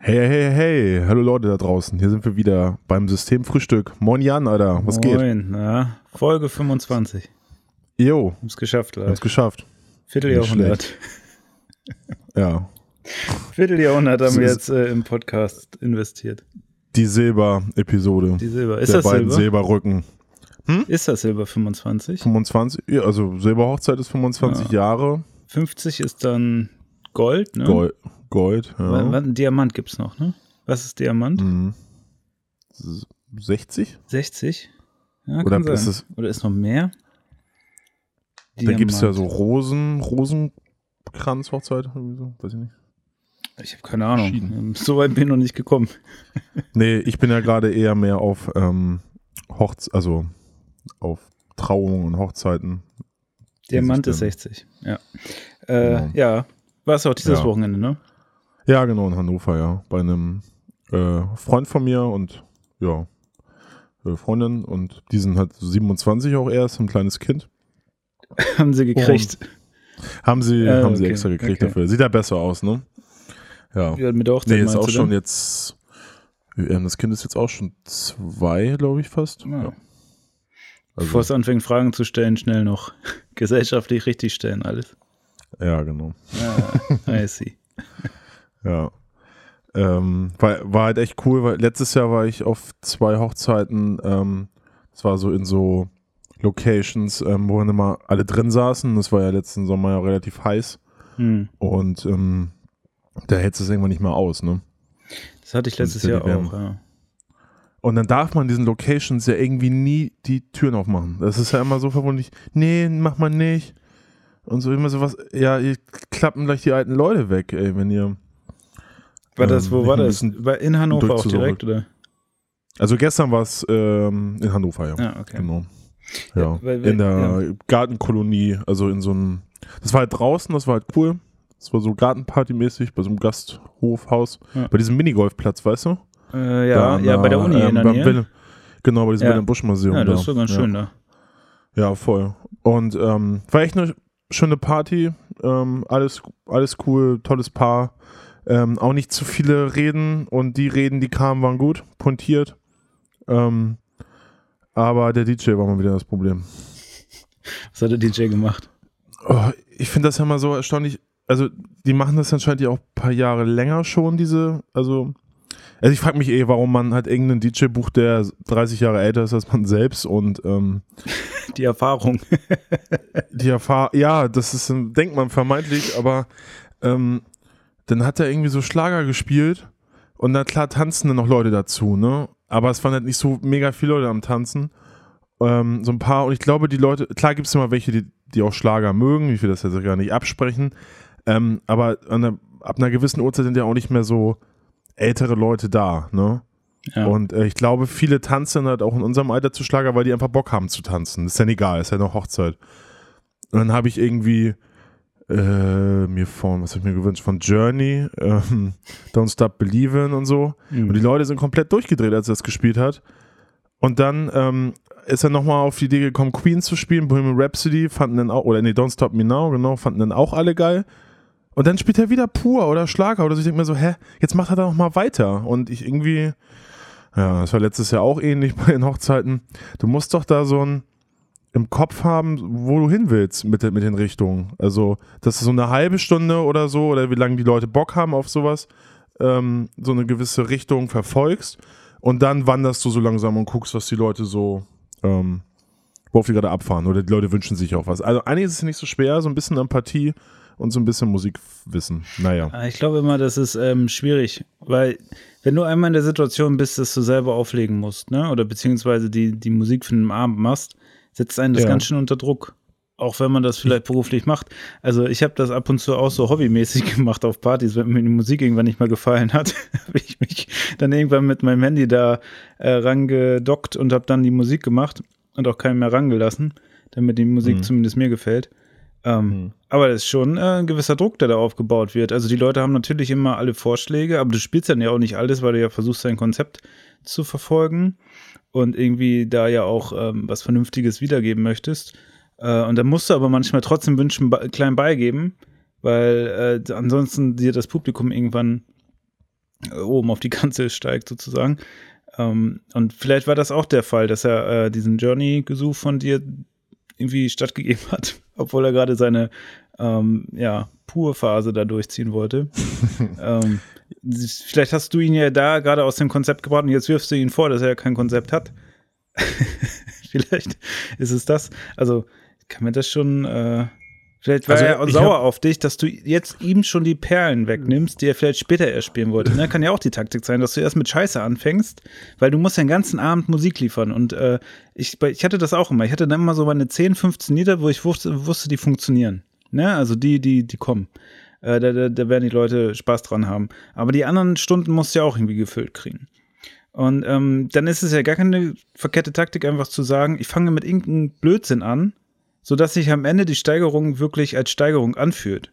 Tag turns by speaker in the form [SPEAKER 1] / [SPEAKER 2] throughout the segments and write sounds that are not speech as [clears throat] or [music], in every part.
[SPEAKER 1] Hey, hey, hey, hallo Leute da draußen. Hier sind wir wieder beim Systemfrühstück. Moin Jan, Alter, was geht?
[SPEAKER 2] Moin, na, Folge 25.
[SPEAKER 1] Jo,
[SPEAKER 2] Haben es geschafft, Leute.
[SPEAKER 1] es geschafft.
[SPEAKER 2] Vierteljahrhundert.
[SPEAKER 1] Ja,
[SPEAKER 2] Vierteljahrhundert haben wir jetzt äh, im Podcast investiert.
[SPEAKER 1] die Silber-Episode.
[SPEAKER 2] Die Silber. Ist
[SPEAKER 1] Der
[SPEAKER 2] das
[SPEAKER 1] beiden
[SPEAKER 2] Silber?
[SPEAKER 1] Silberrücken.
[SPEAKER 2] Ist das Silber 25?
[SPEAKER 1] 25, ja, also Silberhochzeit ist 25 Jahre.
[SPEAKER 2] 50 ist dann Gold, ne?
[SPEAKER 1] Gold, Gold ja.
[SPEAKER 2] wa- Diamant gibt's noch, ne? Was ist Diamant?
[SPEAKER 1] Mhm. S- 60?
[SPEAKER 2] 60? Ja,
[SPEAKER 1] Oder
[SPEAKER 2] kann
[SPEAKER 1] ist
[SPEAKER 2] sein.
[SPEAKER 1] es-
[SPEAKER 2] Oder ist noch mehr?
[SPEAKER 1] Da gibt es ja so. Rosen, Rosenkranz-Hochzeit, irgendwie so, weiß ich nicht.
[SPEAKER 2] Ich habe keine Ahnung.
[SPEAKER 1] Verschieden.
[SPEAKER 2] So weit bin ich noch nicht gekommen. [laughs]
[SPEAKER 1] Nee, ich bin ja gerade eher mehr auf ähm, Hochz also auf Trauungen und Hochzeiten.
[SPEAKER 2] Diamant ist
[SPEAKER 1] dann-
[SPEAKER 2] 60. Ja. Äh,
[SPEAKER 1] Genau.
[SPEAKER 2] Ja. War es auch dieses
[SPEAKER 1] Ja.
[SPEAKER 2] Wochenende, ne?
[SPEAKER 1] Ja, genau, in Hannover, ja. Bei einem äh, Freund von mir und ja, äh, Freundin und die sind halt 27 auch erst, ein kleines Kind.
[SPEAKER 2] haben sie gekriegt.
[SPEAKER 1] Haben sie,
[SPEAKER 2] Ah,
[SPEAKER 1] haben sie
[SPEAKER 2] okay,
[SPEAKER 1] extra gekriegt
[SPEAKER 2] okay.
[SPEAKER 1] dafür. Sieht ja besser aus, ne? Ja.
[SPEAKER 2] Ja, mit Hochzeit
[SPEAKER 1] Nee, ist auch
[SPEAKER 2] du
[SPEAKER 1] schon
[SPEAKER 2] dann?
[SPEAKER 1] jetzt, ähm, das Kind ist jetzt auch schon zwei, glaube ich, fast.
[SPEAKER 2] Ja.
[SPEAKER 1] Ja.
[SPEAKER 2] Bevor
[SPEAKER 1] Also,
[SPEAKER 2] es anfängt, Fragen zu stellen, schnell noch [laughs] gesellschaftlich richtig stellen, alles.
[SPEAKER 1] Ja, genau.
[SPEAKER 2] Ja, I see. [laughs]
[SPEAKER 1] Ja. Ähm, war, war halt echt cool, weil letztes Jahr war ich auf zwei Hochzeiten, ähm, es war so in so Locations, ähm, wo dann immer alle drin saßen. Das war ja letzten Sommer ja relativ heiß
[SPEAKER 2] Hm.
[SPEAKER 1] und ähm, da hältst du es irgendwann nicht mehr aus, ne?
[SPEAKER 2] Das hatte ich letztes Jahr auch, ja.
[SPEAKER 1] Und dann darf man diesen Locations ja irgendwie nie die Türen aufmachen. Das ist ja immer so verwunderlich. Nee, mach mal nicht. Und so immer so was, ja, ihr klappen gleich die alten Leute weg, ey, wenn ihr.
[SPEAKER 2] War das,
[SPEAKER 1] Ähm,
[SPEAKER 2] wo war das? War in Hannover auch direkt, oder?
[SPEAKER 1] Also gestern war es ähm, in Hannover, ja.
[SPEAKER 2] Ja, okay.
[SPEAKER 1] Genau. Ja,
[SPEAKER 2] Ja, weil wir-
[SPEAKER 1] in der Gartenkolonie, also in so einem, das war halt draußen, das war halt cool. Das war so Gartenparty-mäßig bei so einem Gasthofhaus.
[SPEAKER 2] Ja.
[SPEAKER 1] Bei diesem Minigolfplatz, weißt du?
[SPEAKER 2] Äh,
[SPEAKER 1] Da
[SPEAKER 2] ja,
[SPEAKER 1] an
[SPEAKER 2] ja, bei der Uni
[SPEAKER 1] ähm,
[SPEAKER 2] in der
[SPEAKER 1] beim
[SPEAKER 2] Nähe.
[SPEAKER 1] Wilhelm- genau, bei diesem
[SPEAKER 2] Ja.
[SPEAKER 1] Wilhelm Busch Museum.
[SPEAKER 2] ja,
[SPEAKER 1] da.
[SPEAKER 2] das ist so ganz
[SPEAKER 1] ja.
[SPEAKER 2] schön da.
[SPEAKER 1] Ja, voll. Und ähm, war echt eine schöne Party. Ähm, alles, alles cool, tolles Paar. Ähm, auch nicht zu viele Reden und die Reden, die kamen, waren gut, pointiert. Ähm, aber der DJ war mal wieder das Problem.
[SPEAKER 2] Was hat der DJ gemacht?
[SPEAKER 1] Oh, ich finde das ja mal so erstaunlich. Also, die machen das anscheinend ja auch ein paar Jahre länger schon, diese. Also, also ich frage mich eh, warum man halt irgendeinen DJ bucht, der 30 Jahre älter ist als man selbst und ähm, [laughs]
[SPEAKER 2] Die Erfahrung. [laughs]
[SPEAKER 1] die Erfahrung. Ja, das ist, denkt man vermeintlich, aber ähm, dann hat er irgendwie so Schlager gespielt und na klar tanzen dann noch Leute dazu, ne? Aber es waren halt nicht so mega viele Leute am Tanzen. Ähm, so ein paar, und ich glaube, die Leute, klar gibt es immer welche, die, die auch Schlager mögen, ich will das jetzt gar nicht absprechen, ähm, aber der, ab einer gewissen Uhrzeit sind ja auch nicht mehr so ältere Leute da, ne?
[SPEAKER 2] Ja.
[SPEAKER 1] Und äh, ich glaube, viele tanzen halt auch in unserem Alter zu Schlager, weil die einfach Bock haben zu tanzen. ist ja egal, ist ja noch Hochzeit. Und dann habe ich irgendwie äh, mir von, was habe ich mir gewünscht, von Journey, ähm, Don't Stop Believin' und so.
[SPEAKER 2] Hm.
[SPEAKER 1] Und die Leute sind komplett durchgedreht, als er das gespielt hat. Und dann ähm, ist er nochmal auf die Idee gekommen, Queen zu spielen, Bohemian Rhapsody, fanden dann auch, oder nee, Don't Stop Me Now, genau, fanden dann auch alle geil. Und dann spielt er wieder pur oder Schlager oder so. Ich denke mir so, hä, jetzt macht er da noch mal weiter. Und ich irgendwie, ja, das war letztes Jahr auch ähnlich [laughs] bei den Hochzeiten. Du musst doch da so ein im Kopf haben, wo du hin willst mit, den- mit den Richtungen. Also, dass so eine halbe Stunde oder so, oder wie lange die Leute Bock haben auf sowas, ähm, so eine gewisse Richtung verfolgst. Und dann wanderst du so langsam und guckst, was die Leute so, ähm, worauf die gerade abfahren. Oder die Leute wünschen sich auch was. Also, eigentlich ist es nicht so schwer, so ein bisschen Empathie und so ein bisschen Musikwissen. Naja.
[SPEAKER 2] Ah, Ich glaube immer, das ist ähm, schwierig, weil wenn du einmal in der Situation bist, dass du selber auflegen musst, ne, oder beziehungsweise die, die Musik für den Abend machst, setzt einen das
[SPEAKER 1] Ja.
[SPEAKER 2] ganz schön unter Druck. Auch wenn man das vielleicht beruflich macht. Also ich habe das ab und zu auch so hobbymäßig [laughs] gemacht auf Partys, wenn mir die Musik irgendwann nicht mehr gefallen hat, [laughs] habe ich mich dann irgendwann mit meinem Handy da äh, rangedockt und habe dann die Musik gemacht und auch keinen mehr rangelassen, damit die Musik
[SPEAKER 1] Mhm.
[SPEAKER 2] zumindest mir gefällt. Ähm,
[SPEAKER 1] Mhm.
[SPEAKER 2] aber das ist schon äh, ein gewisser Druck, der da aufgebaut wird. Also die Leute haben natürlich immer alle Vorschläge, aber du spielst dann ja auch nicht alles, weil du ja versuchst, dein Konzept zu verfolgen und irgendwie da ja auch ähm, was Vernünftiges wiedergeben möchtest. Äh, und dann musst du aber manchmal trotzdem Wünschen klein beigeben, weil äh, ansonsten dir das Publikum irgendwann oben auf die [laughs] Kanzel steigt sozusagen. Ähm, und vielleicht war das auch der Fall, dass er äh, diesen Journey-Gesuch von dir irgendwie stattgegeben hat, obwohl er gerade seine ähm, ja, Pur-Phase da durchziehen wollte. [laughs] ähm, vielleicht hast du ihn ja da gerade aus dem Konzept gebracht und jetzt wirfst du ihn vor, dass er ja kein Konzept hat. [laughs] vielleicht ist es das. Also kann mir das schon äh, Vielleicht war also, er sauer auf dich, dass du jetzt ihm schon die Perlen wegnimmst, die er vielleicht später erst spielen wollte. Ne? Kann ja auch die Taktik sein, dass du erst mit Scheiße anfängst, weil du musst ja den ganzen Abend Musik liefern. Und äh, ich, ich hatte das auch immer. Ich hatte dann immer so meine 10, 15 Lieder, wo ich wusste, wusste die funktionieren. Ne? Also die, die, die kommen. Äh, da, da, da werden die Leute Spaß dran haben. Aber die anderen Stunden musst du ja auch irgendwie gefüllt kriegen. Und ähm, dann ist es ja gar keine verkehrte Taktik, einfach zu sagen, ich fange mit irgendeinem Blödsinn an sodass sich am Ende die Steigerung wirklich als Steigerung anfühlt.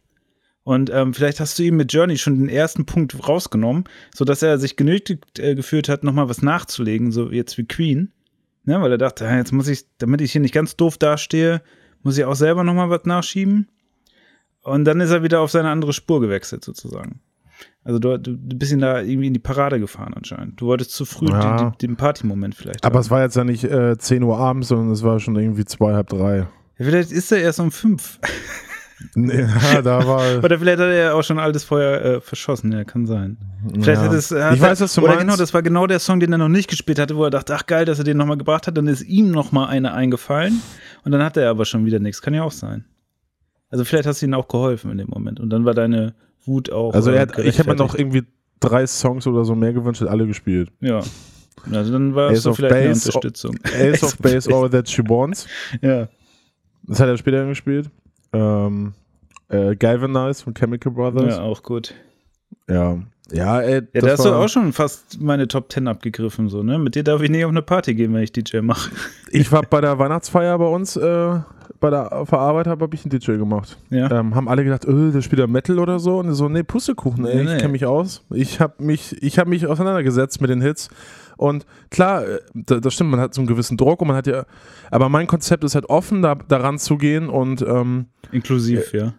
[SPEAKER 2] Und ähm, vielleicht hast du ihm mit Journey schon den ersten Punkt rausgenommen, sodass er sich genötigt äh, gefühlt hat, nochmal was nachzulegen, so jetzt wie Queen. Ne, weil er dachte, jetzt muss ich, damit ich hier nicht ganz doof dastehe, muss ich auch selber nochmal was nachschieben. Und dann ist er wieder auf seine andere Spur gewechselt, sozusagen. Also du, du bist ihn da irgendwie in die Parade gefahren anscheinend. Du wolltest zu früh ja. den, den Party-Moment vielleicht.
[SPEAKER 1] Aber haben. es war jetzt ja nicht äh, 10 Uhr abends, sondern es war schon irgendwie zwei, halb drei.
[SPEAKER 2] Ja, vielleicht ist er erst um fünf.
[SPEAKER 1] ja, da war. [laughs]
[SPEAKER 2] Oder vielleicht hat er ja auch schon altes Feuer äh, verschossen, ja, kann sein. Vielleicht ja. hat es. Hat
[SPEAKER 1] ich weiß, was du
[SPEAKER 2] oder
[SPEAKER 1] meinst.
[SPEAKER 2] genau, das war genau der Song, den er noch nicht gespielt hatte, wo er dachte, ach geil, dass er den nochmal gebracht hat, dann ist ihm nochmal eine eingefallen und dann hat er aber schon wieder nichts. Kann ja auch sein. Also vielleicht hast du ihm auch geholfen in dem Moment und dann war deine Wut auch.
[SPEAKER 1] Also er hat, ich habe mir noch irgendwie drei Songs oder so mehr gewünscht, hat alle gespielt.
[SPEAKER 2] Ja. Also dann war es so vielleicht Base, eine Unterstützung.
[SPEAKER 1] Ace of [laughs] Base, all that she wants.
[SPEAKER 2] ja.
[SPEAKER 1] Das hat er später gespielt. Ähm, äh, Galvanize von Chemical Brothers.
[SPEAKER 2] Ja, auch gut.
[SPEAKER 1] Ja. Ja, ey,
[SPEAKER 2] ja, da hast du auch schon fast meine Top 10 abgegriffen, so, ne? Mit dir darf ich nicht auf eine Party gehen, wenn ich DJ mache.
[SPEAKER 1] Ich war bei der Weihnachtsfeier bei uns, äh, bei der Verarbeitung habe ich einen DJ gemacht.
[SPEAKER 2] Ja.
[SPEAKER 1] Ähm, haben alle gedacht, öh, der spielt ja Metal oder so. Und so, nee, Pussekuchen, ey, nee, ich kenne mich aus. Ich habe mich, ich hab mich auseinandergesetzt mit den Hits und klar, äh, das stimmt, man hat so einen gewissen Druck und man hat ja, aber mein Konzept ist halt offen, da, daran zu gehen und ähm,
[SPEAKER 2] inklusiv, äh, ja.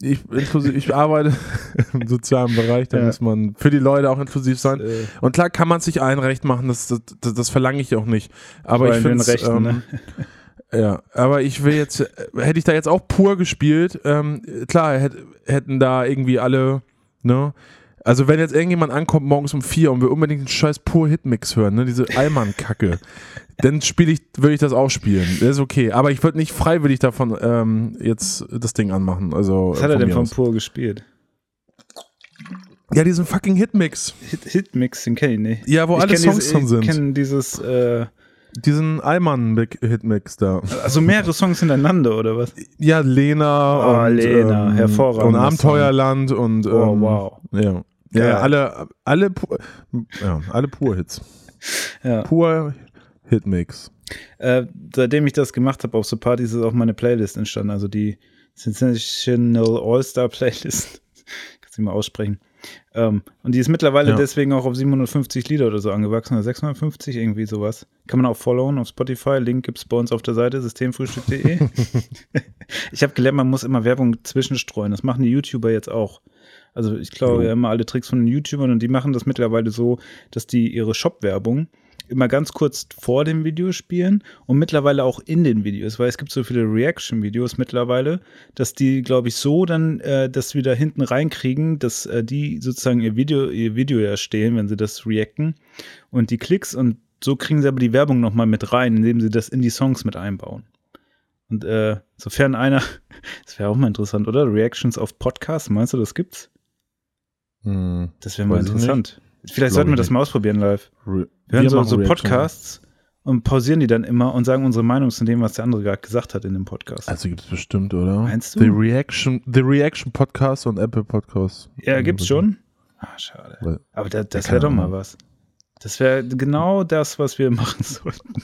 [SPEAKER 1] Ich, inklusiv, ich arbeite [laughs] im sozialen Bereich, da ja. muss man für die Leute auch inklusiv sein. Äh. Und klar kann man sich ein Recht machen, das, das, das, das verlange ich auch nicht. Aber ich finde ähm, ne? [laughs] Ja, aber ich will jetzt, äh, hätte ich da jetzt auch pur gespielt, ähm, klar, hätt, hätten da irgendwie alle, ne, also wenn jetzt irgendjemand ankommt morgens um vier und will unbedingt einen scheiß pur Hitmix hören, ne, diese Allmann-Kacke, [laughs] dann spiele ich, würde ich das auch spielen. Das ist okay. Aber ich würde nicht freiwillig davon ähm, jetzt das Ding anmachen. Also,
[SPEAKER 2] Was hat er denn von pur gespielt?
[SPEAKER 1] Ja, diesen fucking Hitmix.
[SPEAKER 2] Hit, Hitmix, den kenne ich nicht.
[SPEAKER 1] Ja, wo ich alle Songs
[SPEAKER 2] dieses,
[SPEAKER 1] drin sind.
[SPEAKER 2] Ich kenne dieses, äh,
[SPEAKER 1] diesen Allmann-Hitmix da.
[SPEAKER 2] Also mehrere Songs hintereinander, oder was?
[SPEAKER 1] Ja, Lena
[SPEAKER 2] oh, und, Lena, ähm, hervorragend.
[SPEAKER 1] Und Abenteuerland und
[SPEAKER 2] oh, ähm, oh, wow.
[SPEAKER 1] Ja. Ja, ja, alle, alle, ja, alle Pur-Hits.
[SPEAKER 2] ja.
[SPEAKER 1] Pur Hitmix.
[SPEAKER 2] Äh, seitdem ich das gemacht habe auf so Partys ist auch meine Playlist entstanden, also die Sensational All-Star Playlist. [laughs] Kannst du mal aussprechen. Ähm, und die ist mittlerweile ja. deswegen auch auf 750 Lieder oder so angewachsen, oder 650, irgendwie sowas. Kann man auch followen auf Spotify. Link gibt es bei uns auf der Seite systemfrühstück.de. [laughs] [laughs] ich habe gelernt, man muss immer Werbung zwischenstreuen. Das machen die YouTuber jetzt auch. Also ich glaube, wir haben immer alle Tricks von den YouTubern und die machen das mittlerweile so, dass die ihre Shop-Werbung immer ganz kurz vor dem Video spielen und mittlerweile auch in den Videos, weil es gibt so viele Reaction-Videos mittlerweile, dass die, glaube ich, so dann äh, das wieder hinten reinkriegen, dass äh, die sozusagen ihr Video, ihr Video erstellen, wenn sie das reacten und die Klicks und so kriegen sie aber die Werbung nochmal mit rein, indem sie das in die Songs mit einbauen. Und äh, sofern einer, [laughs] das wäre auch mal interessant, oder? Reactions auf Podcasts, meinst du, das gibt's?
[SPEAKER 1] Hm,
[SPEAKER 2] das wäre mal interessant. Vielleicht sollten wir das mal ausprobieren live. wir hören so, so Podcasts und pausieren die dann immer und sagen unsere Meinung zu dem, was der andere gerade gesagt hat in dem Podcast.
[SPEAKER 1] Also gibt es bestimmt, oder?
[SPEAKER 2] Meinst du?
[SPEAKER 1] The Reaction, The Reaction Podcast und Apple Podcast.
[SPEAKER 2] Ja, gibt's schon. Ah, schade. Weil, Aber da, das wäre doch mal was. Das wäre genau das, was wir [laughs] machen sollten.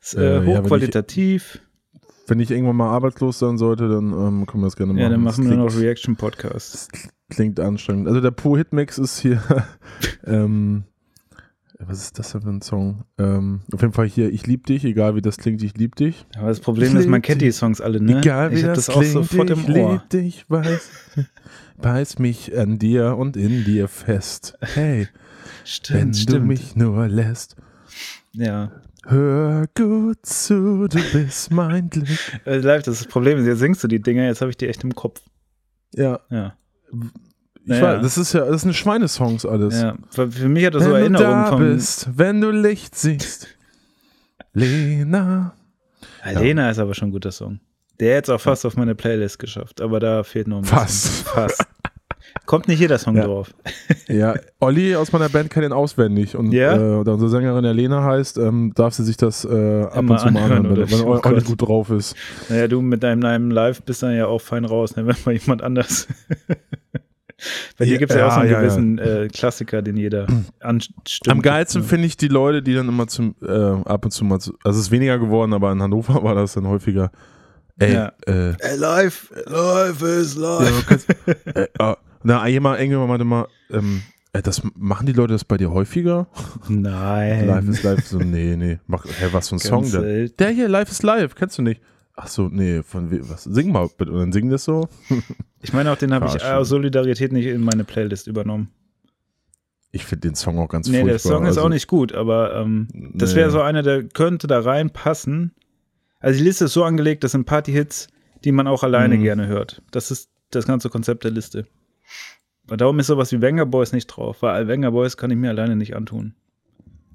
[SPEAKER 2] Das ist, äh, hochqualitativ.
[SPEAKER 1] Ja, wenn ich irgendwann mal arbeitslos sein sollte, dann ähm, können wir das gerne machen.
[SPEAKER 2] Ja, dann machen wir noch Reaction Podcasts.
[SPEAKER 1] Klingt anstrengend. Also der Po Hitmix ist hier [laughs] ähm, was ist das denn für ein Song? Ähm, auf jeden Fall hier, ich lieb dich, egal wie das klingt, ich lieb dich.
[SPEAKER 2] Aber das Problem
[SPEAKER 1] Ich
[SPEAKER 2] ist, man kennt die Songs alle, ne?
[SPEAKER 1] Egal wie
[SPEAKER 2] ich
[SPEAKER 1] das,
[SPEAKER 2] das auch
[SPEAKER 1] klingt,
[SPEAKER 2] sofort
[SPEAKER 1] ich
[SPEAKER 2] im Ohr.
[SPEAKER 1] lieb dich, weiß, [laughs] beiß mich an dir und in dir fest. Hey, [laughs] wenn
[SPEAKER 2] Stimmt,
[SPEAKER 1] du
[SPEAKER 2] stimmt.
[SPEAKER 1] mich nur lässt,
[SPEAKER 2] ja.
[SPEAKER 1] Hör gut zu, du bist mein Glück. [laughs]
[SPEAKER 2] Äh, live, das, ist das Problem ist, jetzt singst du die Dinger, jetzt habe ich die echt im Kopf.
[SPEAKER 1] Ja,
[SPEAKER 2] Ja.
[SPEAKER 1] ich
[SPEAKER 2] Ja,
[SPEAKER 1] weiß,
[SPEAKER 2] ja.
[SPEAKER 1] das ist ja, das sind Schweinesongs alles.
[SPEAKER 2] ja. Für, mich hat das so
[SPEAKER 1] wenn du
[SPEAKER 2] Erinnerungen
[SPEAKER 1] da
[SPEAKER 2] von.
[SPEAKER 1] bist, wenn du Licht siehst, Lena.
[SPEAKER 2] Lena ist aber schon ein guter Song. Der jetzt auch fast auf meine Playlist geschafft, aber da fehlt noch ein bisschen.
[SPEAKER 1] Fast.
[SPEAKER 2] Fast. [laughs] Kommt nicht jeder Song
[SPEAKER 1] Ja.
[SPEAKER 2] drauf. [laughs]
[SPEAKER 1] Ja, Olli aus meiner Band kennt ihn auswendig und
[SPEAKER 2] Ja?
[SPEAKER 1] äh, da unsere Sängerin ja Lena heißt, ähm, darf sie sich das äh, ab
[SPEAKER 2] Immer
[SPEAKER 1] und zu mal
[SPEAKER 2] anhören,
[SPEAKER 1] anhören, wenn,
[SPEAKER 2] oder?
[SPEAKER 1] wenn
[SPEAKER 2] Oh
[SPEAKER 1] Olli
[SPEAKER 2] Gott.
[SPEAKER 1] gut drauf ist.
[SPEAKER 2] Naja, du mit deinem, deinem Live bist dann ja auch fein raus, ne? [laughs] wenn mal jemand anders. Bei dir
[SPEAKER 1] Ja,
[SPEAKER 2] gibt es ja auch so einen
[SPEAKER 1] ja, ja.
[SPEAKER 2] gewissen Äh, Klassiker, den jeder [clears throat] anstimmt.
[SPEAKER 1] Am geilsten
[SPEAKER 2] Ja.
[SPEAKER 1] finde ich die Leute, die dann immer zum, äh, ab und zu mal, zu, also es ist weniger geworden, aber in Hannover [laughs] war das dann häufiger. Ey,
[SPEAKER 2] Ja.
[SPEAKER 1] äh,
[SPEAKER 2] Ey, live, live is
[SPEAKER 1] ja,
[SPEAKER 2] live.
[SPEAKER 1] du kannst, äh, ah, na, jemand, irgendjemand meinte mal, ähm, äh, das machen die Leute das bei dir häufiger?
[SPEAKER 2] Nein.
[SPEAKER 1] Live ist live, so, nee, nee. Mach, hä, was für ein Song denn? Der hier, Live ist live, kennst du nicht? Ach so, nee, von was? Sing mal bitte. Und dann singen das so. [laughs]
[SPEAKER 2] Ich meine auch, den habe ich aus Solidarität nicht in meine Playlist übernommen.
[SPEAKER 1] Ich finde den Song auch ganz
[SPEAKER 2] Nee,
[SPEAKER 1] furchtbar.
[SPEAKER 2] der Song ist
[SPEAKER 1] also,
[SPEAKER 2] auch nicht gut, aber ähm, das
[SPEAKER 1] Nee.
[SPEAKER 2] wäre so einer, der könnte da reinpassen. Also die Liste ist so angelegt, das sind Party-Hits, die man auch alleine
[SPEAKER 1] Mhm.
[SPEAKER 2] gerne hört. Das ist das ganze Konzept der Liste. Und darum ist sowas wie Wenger Boys nicht drauf, weil Wenger Boys kann ich mir alleine nicht antun.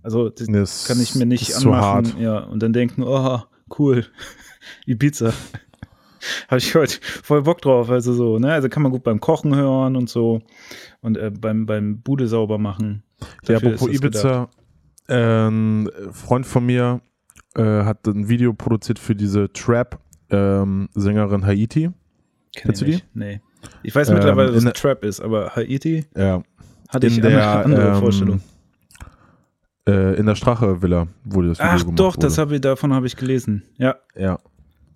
[SPEAKER 2] Also das
[SPEAKER 1] das
[SPEAKER 2] kann ich mir nicht anmachen.
[SPEAKER 1] hart.
[SPEAKER 2] Ja, und dann denken, oh, cool, [laughs] Ibiza. [laughs] Habe ich heute voll Bock drauf. Also so, ne? Also kann man gut beim Kochen hören und so. Und äh, beim, beim Bude sauber machen.
[SPEAKER 1] Ja, apropos. Ibiza, ein Freund von mir äh, hat ein Video produziert für diese Trap-Sängerin Haiti.
[SPEAKER 2] Kenn
[SPEAKER 1] Kennst du die?
[SPEAKER 2] Nee. Ich weiß
[SPEAKER 1] Ähm,
[SPEAKER 2] mittlerweile,
[SPEAKER 1] in
[SPEAKER 2] dass
[SPEAKER 1] der-
[SPEAKER 2] es Trap ist, aber Haiti
[SPEAKER 1] Ja,
[SPEAKER 2] hatte ich
[SPEAKER 1] in
[SPEAKER 2] eine
[SPEAKER 1] der,
[SPEAKER 2] andere
[SPEAKER 1] ähm,
[SPEAKER 2] Vorstellung.
[SPEAKER 1] Äh, in der Strache-Villa wurde das Video
[SPEAKER 2] Ach
[SPEAKER 1] gemacht.
[SPEAKER 2] doch, das
[SPEAKER 1] wurde.
[SPEAKER 2] hab ich, davon habe ich gelesen. Ja,
[SPEAKER 1] Ja.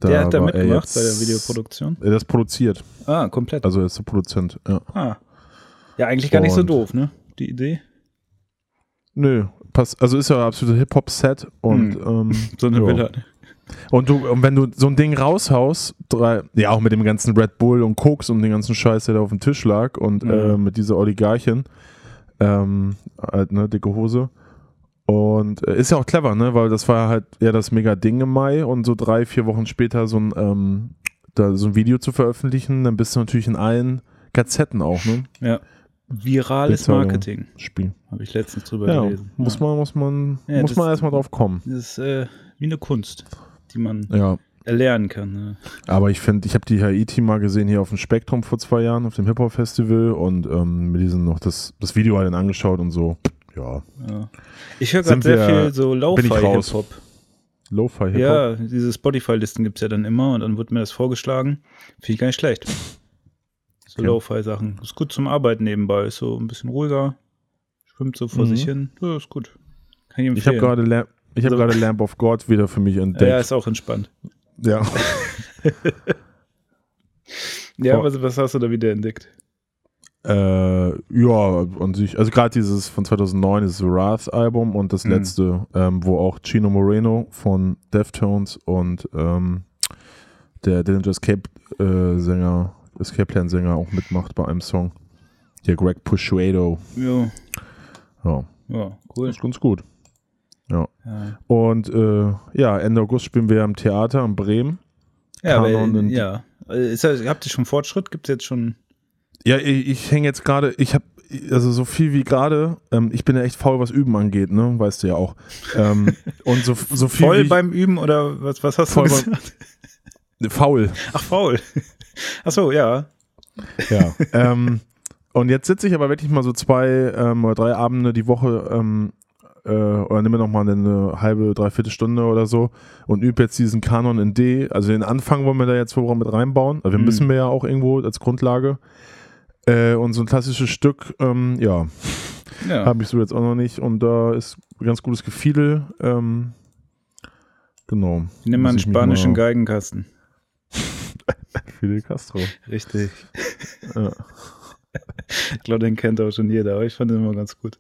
[SPEAKER 2] der hat da mitgemacht bei der Videoproduktion.
[SPEAKER 1] Er ist produziert,
[SPEAKER 2] Ah, komplett.
[SPEAKER 1] also er ist der Produzent. Ja.
[SPEAKER 2] ah. Ja, eigentlich gar nicht so doof, ne? Die Idee.
[SPEAKER 1] Nö, passt. Also ist ja absoluter Hip-Hop-Set und ähm, [laughs]
[SPEAKER 2] So eine
[SPEAKER 1] ja.
[SPEAKER 2] Villa.
[SPEAKER 1] Und du, und wenn du so ein Ding raushaust, drei, ja auch mit dem ganzen Red Bull und Koks und den ganzen Scheiß, der da auf dem Tisch lag und
[SPEAKER 2] Ja.
[SPEAKER 1] äh, mit dieser Oligarchin, ähm, halt, ne, dicke Hose. Und äh, ist ja auch clever, ne, weil das war halt ja das mega Ding im Mai und so drei, vier Wochen später so ein, ähm, da so ein Video zu veröffentlichen, dann bist du natürlich in allen Gazetten auch, ne,
[SPEAKER 2] Ja. Virales
[SPEAKER 1] Bezahlung.
[SPEAKER 2] Marketing.
[SPEAKER 1] Spiel.
[SPEAKER 2] Habe ich letztens drüber
[SPEAKER 1] Ja,
[SPEAKER 2] gelesen.
[SPEAKER 1] muss man, muss man,
[SPEAKER 2] Ja,
[SPEAKER 1] muss man erstmal drauf kommen.
[SPEAKER 2] Das ist äh, wie eine Kunst, die man
[SPEAKER 1] Ja.
[SPEAKER 2] erlernen kann. Ne?
[SPEAKER 1] Aber ich finde, ich habe die Haiti mal gesehen hier auf dem Spektrum vor zwei Jahren auf dem Hip-Hop-Festival und ähm, mit diesem noch das, das Video halt dann angeschaut und so. Ja.
[SPEAKER 2] Ja. Ich höre gerade sehr viel so. Lo-Fi-Hip-Hop.
[SPEAKER 1] Lo-Fi-Hip-Hop.
[SPEAKER 2] Ja, diese Spotify-Listen gibt es ja dann immer und dann wird mir das vorgeschlagen. Finde ich gar nicht schlecht. So
[SPEAKER 1] Okay.
[SPEAKER 2] Lo-Fi-Sachen. Ist gut zum Arbeiten nebenbei. Ist so ein bisschen ruhiger. Schwimmt so vor
[SPEAKER 1] Mhm.
[SPEAKER 2] sich hin. Ja, ist gut. Ich
[SPEAKER 1] habe gerade ich hab
[SPEAKER 2] Also-
[SPEAKER 1] gerade Lamp of God wieder für mich
[SPEAKER 2] ja,
[SPEAKER 1] entdeckt.
[SPEAKER 2] ist auch entspannt.
[SPEAKER 1] Ja. [laughs]
[SPEAKER 2] Ja, was, was hast du da wieder entdeckt?
[SPEAKER 1] Äh, ja, an sich. Also gerade dieses von 2009, dieses Wrath-Album und das
[SPEAKER 2] Mhm.
[SPEAKER 1] letzte, ähm, wo auch Chino Moreno von Deftones und ähm, der Dillinger Escape-Sänger, Escape-Plan-Sänger auch mitmacht bei einem Song. Der Greg Puchuedo.
[SPEAKER 2] Ja,
[SPEAKER 1] Ja,
[SPEAKER 2] ja cool.
[SPEAKER 1] ist ganz gut.
[SPEAKER 2] Ja,
[SPEAKER 1] Und äh, ja, Ende August spielen wir am Theater in Bremen.
[SPEAKER 2] ja, aber,
[SPEAKER 1] Kanon und-
[SPEAKER 2] ja. Ist habt ihr schon Fortschritt? Gibt es jetzt schon.
[SPEAKER 1] Ja, ich, ich hänge jetzt gerade, ich habe also so viel wie gerade, ähm, ich bin ja echt faul, was Üben angeht, ne? Weißt du ja auch. Ähm, [laughs] und so, so viel
[SPEAKER 2] Voll beim Üben oder was, was hast du
[SPEAKER 1] beim-
[SPEAKER 2] gesagt?
[SPEAKER 1] ich, faul.
[SPEAKER 2] Ach, faul. Ach so, ja.
[SPEAKER 1] Ja. ähm, und jetzt sitze ich aber wirklich mal so zwei ähm, oder drei Abende die Woche ähm, äh, oder nehme noch mal eine halbe, dreiviertel Stunde oder so und übe jetzt diesen Kanon in D. Also den Anfang wollen wir da jetzt wohl mit reinbauen. Also wir
[SPEAKER 2] Mhm.
[SPEAKER 1] müssen wir ja auch irgendwo als Grundlage. Äh, und so ein klassisches Stück, ähm, ja,
[SPEAKER 2] ja.
[SPEAKER 1] habe ich so jetzt auch noch nicht. Und da ist ein ganz gutes Gefiedel. Ähm, genau.
[SPEAKER 2] Ich nehme mal einen spanischen
[SPEAKER 1] mal-
[SPEAKER 2] Geigenkasten. [laughs]
[SPEAKER 1] Fidel Castro.
[SPEAKER 2] Richtig.
[SPEAKER 1] Ja.
[SPEAKER 2] Ich glaube, den kennt auch schon jeder, aber ich fand den immer ganz gut.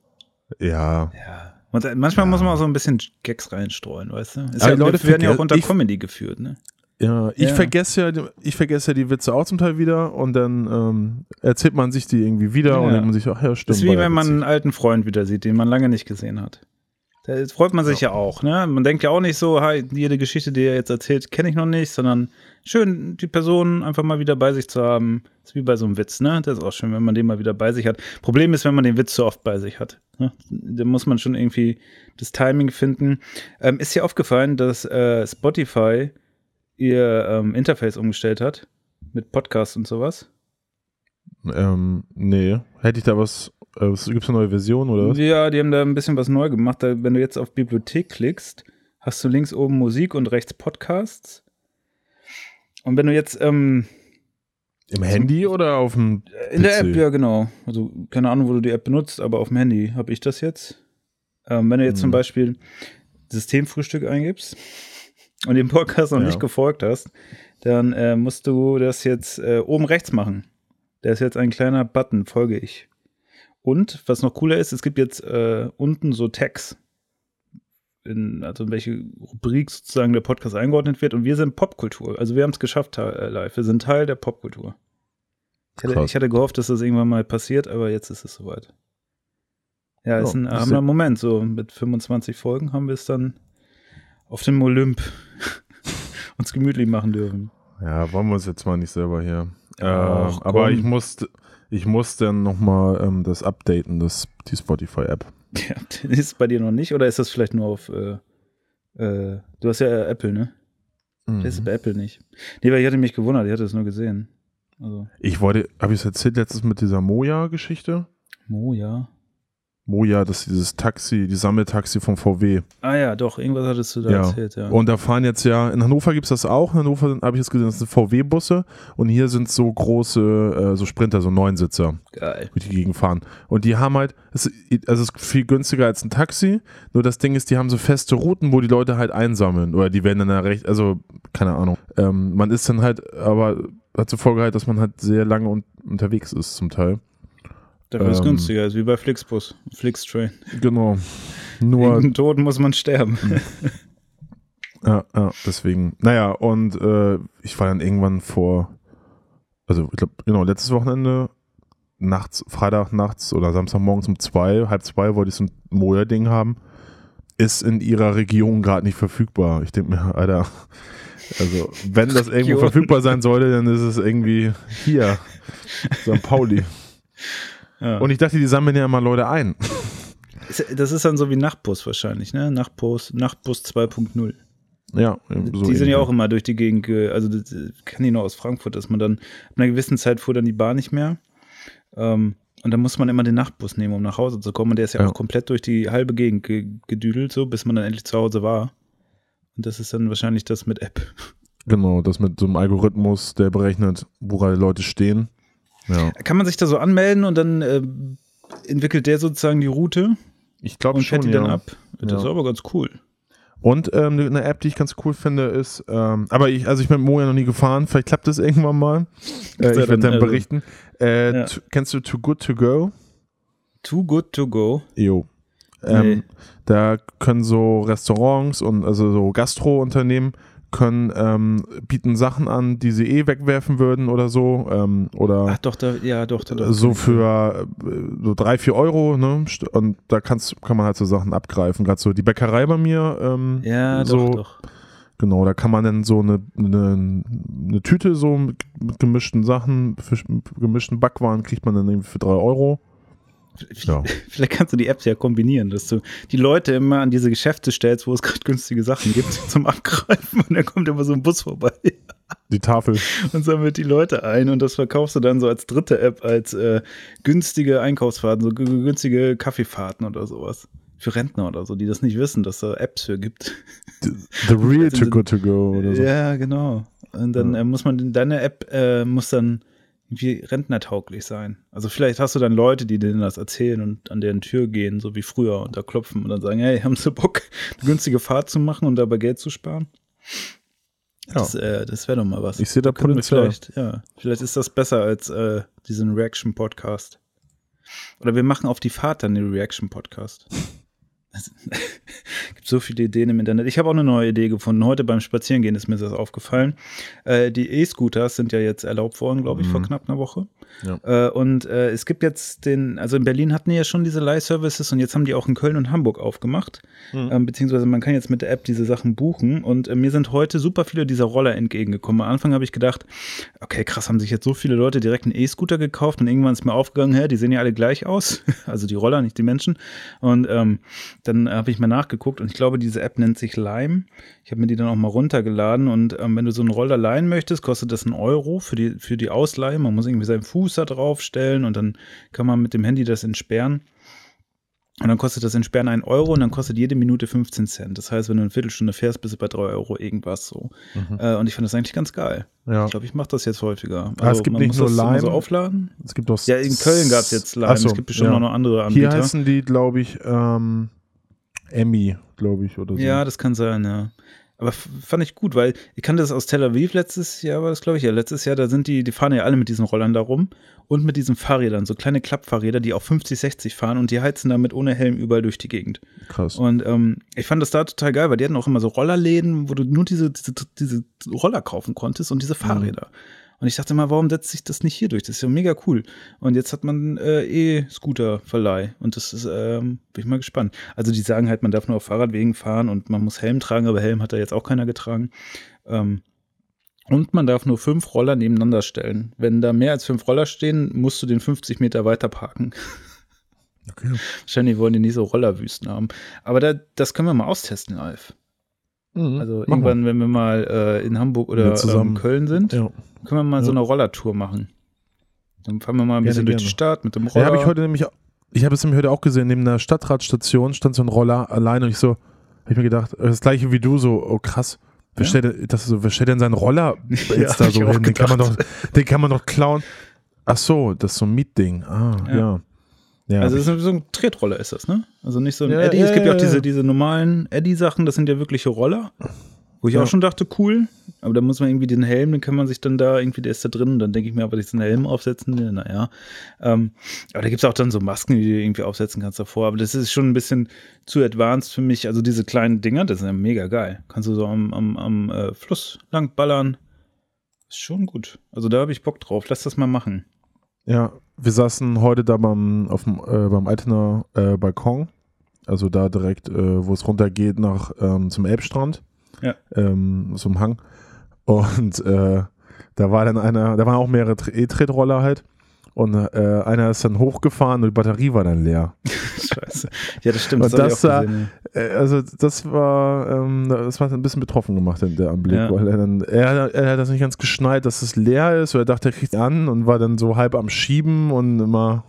[SPEAKER 1] ja.
[SPEAKER 2] Ja. Und manchmal muss man auch so ein bisschen Gags reinstreuen, weißt du? Ist
[SPEAKER 1] Aber
[SPEAKER 2] ja,
[SPEAKER 1] Leute
[SPEAKER 2] wir werden ja auch unter
[SPEAKER 1] ich-
[SPEAKER 2] Comedy geführt, ne?
[SPEAKER 1] Ja, ich
[SPEAKER 2] Ja.
[SPEAKER 1] vergesse ja, die- ich vergesse ja die Witze auch zum Teil wieder und dann ähm, erzählt man sich die irgendwie wieder und
[SPEAKER 2] Ja.
[SPEAKER 1] denkt man sich, ach ja, stimmt.
[SPEAKER 2] Das ist wie
[SPEAKER 1] ja
[SPEAKER 2] wenn man einen alten Freund wieder sieht, den man lange nicht gesehen hat. Da freut man sich ja, auch, ne? Man denkt ja auch nicht so, hi, jede Geschichte, die er jetzt erzählt, kenne ich noch nicht, sondern schön, die Person einfach mal wieder bei sich zu haben. Das ist wie bei so einem Witz, ne? Das ist auch schön, wenn man den mal wieder bei sich hat. Problem ist, wenn man den Witz zu oft bei sich hat. Ne? Da muss man schon irgendwie das Timing finden. Ähm, ist dir aufgefallen, dass äh, Spotify ihr ähm, Interface umgestellt hat? Mit Podcasts und sowas?
[SPEAKER 1] Ähm, nee. Hätte ich da was, äh, gibt es eine neue Version oder was?
[SPEAKER 2] Ja, die haben da ein bisschen was neu gemacht. Da, wenn du jetzt auf Bibliothek klickst, hast du links oben Musik und rechts Podcasts. Und wenn du jetzt ähm,
[SPEAKER 1] Im Handy oder auf dem
[SPEAKER 2] in der
[SPEAKER 1] PC?
[SPEAKER 2] App, ja genau, also keine Ahnung, wo du die App benutzt, aber auf dem Handy habe ich das jetzt. Ähm, wenn du jetzt zum
[SPEAKER 1] Hm.
[SPEAKER 2] Beispiel Systemfrühstück eingibst und dem Podcast noch
[SPEAKER 1] Ja.
[SPEAKER 2] nicht gefolgt hast, dann äh, musst du das jetzt äh, oben rechts machen. Da ist jetzt ein kleiner Button, folge ich. Und was noch cooler ist, es gibt jetzt äh, unten so Tags, in, also in welche Rubrik sozusagen der Podcast eingeordnet wird. Und wir sind Popkultur. Also wir haben es geschafft äh, live. Wir sind Teil der Popkultur. Ich hatte, ich hatte gehofft, dass das irgendwann mal passiert, aber jetzt ist es soweit. Ja, ist ein einen Moment. So mit 25 Folgen haben wir es dann auf dem Olymp [laughs] uns gemütlich machen dürfen.
[SPEAKER 1] Ja, wollen wir uns jetzt mal nicht selber hier.
[SPEAKER 2] Ach,
[SPEAKER 1] ähm, aber ich muss, ich muss dann nochmal ähm, das updaten, das, die Spotify-App. [laughs]
[SPEAKER 2] Ja, ist es bei dir noch nicht oder ist das vielleicht nur auf äh, äh, du hast ja äh, Apple, ne? Das ist
[SPEAKER 1] Mhm.
[SPEAKER 2] bei Apple nicht. Nee, weil ich hatte mich gewundert, ich hatte es nur gesehen. Also,
[SPEAKER 1] Ich wollte, habe ich es erzählt letztens mit dieser Moja-Geschichte?
[SPEAKER 2] Mo, ja.
[SPEAKER 1] Moja, das ist dieses Taxi, die Sammeltaxi von VW.
[SPEAKER 2] Ah ja, doch, irgendwas hattest du da
[SPEAKER 1] Ja.
[SPEAKER 2] erzählt, ja.
[SPEAKER 1] Und da fahren jetzt ja, in Hannover gibt es das auch. In Hannover habe ich jetzt gesehen, das sind VW-Busse. Und hier sind so große, äh, so Sprinter, so Neunsitzer,
[SPEAKER 2] Geil.
[SPEAKER 1] die Gegend fahren. Und die haben halt, es, also es ist viel günstiger als ein Taxi. Nur das Ding ist, die haben so feste Routen, wo die Leute halt einsammeln. Oder die werden dann da recht, also keine Ahnung. Ähm, man ist dann halt, aber hat zur Folge halt, dass man halt sehr lange un unterwegs ist zum Teil.
[SPEAKER 2] Dafür ist es
[SPEAKER 1] ähm,
[SPEAKER 2] günstiger, ist wie bei Flixbus, Flixtrain.
[SPEAKER 1] Genau. Nur,
[SPEAKER 2] Wegen Tod muss man sterben. [laughs]
[SPEAKER 1] Ja, ja, deswegen. Naja, und äh, ich war dann irgendwann vor, also ich glaube, genau, letztes Wochenende, nachts, Freitag nachts oder Samstagmorgens um zwei, halb zwei wollte ich so ein Moja-Ding haben. Ist in ihrer Region gerade nicht verfügbar. Ich denke mir, Alter, also wenn das irgendwo verfügbar sein sollte, dann ist es irgendwie hier, St. Pauli. [laughs]
[SPEAKER 2] Ja.
[SPEAKER 1] Und ich dachte, die sammeln ja immer Leute ein.
[SPEAKER 2] Das ist dann so wie Nachtbus wahrscheinlich, ne? Nachtbus, Nachtbus 2.0.
[SPEAKER 1] Ja, so
[SPEAKER 2] die sind ja
[SPEAKER 1] irgendwie.
[SPEAKER 2] auch immer durch die Gegend, ge- also das kenne ich noch aus Frankfurt, dass man dann ab einer gewissen Zeit fuhr dann die Bahn nicht mehr. Ähm, und dann muss man immer den Nachtbus nehmen, um nach Hause zu kommen. Und der ist ja,
[SPEAKER 1] Ja.
[SPEAKER 2] auch komplett durch die halbe Gegend ge gedüdelt, so bis man dann endlich zu Hause war. Und das ist dann wahrscheinlich das mit App.
[SPEAKER 1] Genau, das mit so einem Algorithmus, der berechnet, wo gerade Leute stehen. Ja.
[SPEAKER 2] Kann man sich da so anmelden und dann äh, entwickelt der sozusagen die Route
[SPEAKER 1] Ich glaube
[SPEAKER 2] und
[SPEAKER 1] schon,
[SPEAKER 2] fährt die
[SPEAKER 1] ja.
[SPEAKER 2] dann ab? Das
[SPEAKER 1] Ja.
[SPEAKER 2] ist aber ganz cool.
[SPEAKER 1] Und ähm, eine App, die ich ganz cool finde, ist, ähm, aber ich, also ich bin mit Mo ja noch nie gefahren, vielleicht klappt das irgendwann mal. [laughs] Äh, ich werde
[SPEAKER 2] dann, also-
[SPEAKER 1] berichten. Äh,
[SPEAKER 2] Ja.
[SPEAKER 1] kennst du Too Good To Go?
[SPEAKER 2] Too good to go.
[SPEAKER 1] Jo. Ähm,
[SPEAKER 2] Nee.
[SPEAKER 1] Da können so Restaurants und also so Gastro-Unternehmen können ähm, bieten Sachen an, die sie eh wegwerfen würden oder so. Ähm, oder
[SPEAKER 2] Ach doch, da, ja, doch, da, doch.
[SPEAKER 1] so für äh, so drei, vier Euro, ne? Und da kannst, kann man halt so Sachen abgreifen. Gerade so die Bäckerei bei mir, ähm,
[SPEAKER 2] Ja,
[SPEAKER 1] so,
[SPEAKER 2] doch, doch.
[SPEAKER 1] genau, da kann man dann so eine, eine, eine Tüte so mit, mit gemischten Sachen, für, mit gemischten Backwaren kriegt man dann irgendwie für drei Euro. Ja. [laughs]
[SPEAKER 2] Vielleicht kannst du die Apps ja kombinieren, dass du die Leute immer an diese Geschäfte stellst, wo es [laughs] gerade günstige Sachen gibt zum Abgreifen und dann kommt immer so ein Bus vorbei
[SPEAKER 1] Die Tafel.
[SPEAKER 2] und sammelt die Leute ein und das verkaufst du dann so als dritte App, als äh, günstige Einkaufsfahrten, so günstige Kaffeefahrten oder sowas. Für Rentner oder so, die das nicht wissen, dass da Apps für gibt.
[SPEAKER 1] The Real Too Good To Go oder so.
[SPEAKER 2] Ja, genau. Und dann
[SPEAKER 1] Ja.
[SPEAKER 2] äh, muss man, deine App äh, muss dann irgendwie rentnertauglich sein. Also vielleicht hast du dann Leute, die denen das erzählen und an deren Tür gehen, so wie früher, und da klopfen und dann sagen, hey, haben Sie Bock, eine günstige Fahrt zu machen und dabei Geld zu sparen?
[SPEAKER 1] Ja.
[SPEAKER 2] Das, äh, das wäre doch mal was.
[SPEAKER 1] Ich sehe da Potenzial.
[SPEAKER 2] Vielleicht, ja, vielleicht ist das besser als äh, diesen Reaction-Podcast. Oder wir machen auf die Fahrt dann den Reaction-Podcast. Es [laughs] gibt so viele Ideen im Internet. Ich habe auch eine neue Idee gefunden. Heute beim Spazierengehen ist mir das aufgefallen. Äh, die E-Scooters sind ja jetzt erlaubt worden, glaube ich, mhm. vor knapp einer Woche. Ja. Äh, und äh, es gibt jetzt den, also in Berlin hatten die ja schon diese Leih-Services und jetzt haben die auch in Köln und Hamburg aufgemacht. Mhm. Ähm, beziehungsweise man kann jetzt mit der App diese Sachen buchen. Und äh, mir sind heute super viele dieser Roller entgegengekommen. Am Anfang habe ich gedacht, okay, krass, haben sich jetzt so viele Leute direkt einen E-Scooter gekauft und irgendwann ist mir aufgegangen, hä, die sehen ja alle gleich aus. [laughs] also die Roller, nicht die Menschen. Und ähm, dann habe ich mal nachgeguckt und ich glaube, diese App nennt sich Lime. Ich habe mir die dann auch mal runtergeladen und ähm, wenn du so einen Roller leihen möchtest, kostet das einen Euro für die, für die Ausleihe. Man muss irgendwie seinen Fuß da drauf stellen und dann kann man mit dem Handy das entsperren. Und dann kostet das Entsperren einen Euro und dann kostet jede Minute 15 Cent. Das heißt, wenn du eine Viertelstunde fährst, bist du bei drei Euro irgendwas so. Mhm. Äh, und ich fand das eigentlich ganz geil. Ja. Ich glaube, ich mache das jetzt häufiger.
[SPEAKER 1] Also, ah, es gibt nicht nur Lime.
[SPEAKER 2] So aufladen.
[SPEAKER 1] Es gibt auch
[SPEAKER 2] Ja, in Köln gab es jetzt Lime. So, es gibt bestimmt ja. noch andere
[SPEAKER 1] Anbieter. Hier heißen die, glaube ich, ähm, Emmy, glaube ich, oder so.
[SPEAKER 2] Ja, das kann sein, ja. Aber fand ich gut, weil ich kannte das aus Tel Aviv letztes Jahr, war das glaube ich ja, letztes Jahr, da sind die, die fahren ja alle mit diesen Rollern da rum und mit diesen Fahrrädern, so kleine Klappfahrräder, die auch 50, 60 fahren und die heizen damit ohne Helm überall durch die Gegend.
[SPEAKER 1] Krass.
[SPEAKER 2] Und ähm, ich fand das da total geil, weil die hatten auch immer so Rollerläden, wo du nur diese, diese, diese Roller kaufen konntest und diese mhm. Fahrräder. Mhm. Und ich dachte mal, warum setzt sich das nicht hier durch? Das ist ja mega cool. Und jetzt hat man äh, E-Scooter-Verleih. Und das ist, ähm, bin ich mal gespannt. Also die sagen halt, man darf nur auf Fahrradwegen fahren und man muss Helm tragen, aber Helm hat da jetzt auch keiner getragen. Ähm, und man darf nur fünf Roller nebeneinander stellen. Wenn da mehr als fünf Roller stehen, musst du den 50 Meter weiter parken. Okay. Wahrscheinlich wollen die nie so Rollerwüsten haben. Aber da, das können wir mal austesten live. Mhm, also irgendwann, wir. wenn wir mal äh, in Hamburg oder ähm, Köln sind, ja. können wir mal ja. so eine Rollertour machen. Dann fahren wir mal ein gerne, bisschen gerne. durch die Stadt mit dem Roller.
[SPEAKER 1] Ja, habe ich heute nämlich, ich habe es nämlich heute auch gesehen, neben der Stadtratstation stand so ein Roller alleine und ich so, habe ich mir gedacht, äh, das gleiche wie du, so, oh krass. Wer, ja. stellt, das so, wer stellt denn seinen Roller [laughs] jetzt da so hin? Den kann, man doch, den kann man doch klauen. Ach so, das ist so ein Mietding. Ah, ja.
[SPEAKER 2] Ja, also ist so ein Tretroller ist das, ne? Also nicht so ein ja, Eddy. Ja, es gibt ja auch diese, diese normalen Eddy-Sachen, das sind ja wirkliche Roller. Wo ich auch schon dachte, cool, aber da muss man irgendwie den Helm, den kann man sich dann da irgendwie, der ist da drin und dann denke ich mir, aber diesen Helm aufsetzen, naja. Ähm, aber da gibt es auch dann so Masken, die du irgendwie aufsetzen kannst davor, aber das ist schon ein bisschen zu advanced für mich. Also diese kleinen Dinger, das sind ja mega geil. Kannst du so am, am, am äh, Fluss lang ballern. Ist schon gut. Also da habe ich Bock drauf. Lass das mal machen.
[SPEAKER 1] Ja, wir saßen heute da beim, auf dem, äh, beim Altener äh, Balkon, also da direkt, äh, wo es runtergeht nach ähm, zum Elbstrand,
[SPEAKER 2] ja.
[SPEAKER 1] ähm, zum Hang. Und äh, da war dann einer, da waren auch mehrere E-Tretroller halt. Und äh, einer ist dann hochgefahren und die Batterie war dann leer. [laughs]
[SPEAKER 2] Scheiße. Ja, das stimmt.
[SPEAKER 1] Das und das, war, äh, also das war, ähm, das war ein bisschen betroffen gemacht, der Anblick, ja. weil er dann, er, er hat das nicht ganz geschnallt, dass es leer ist, oder er dachte, er kriegt an und war dann so halb am Schieben und immer.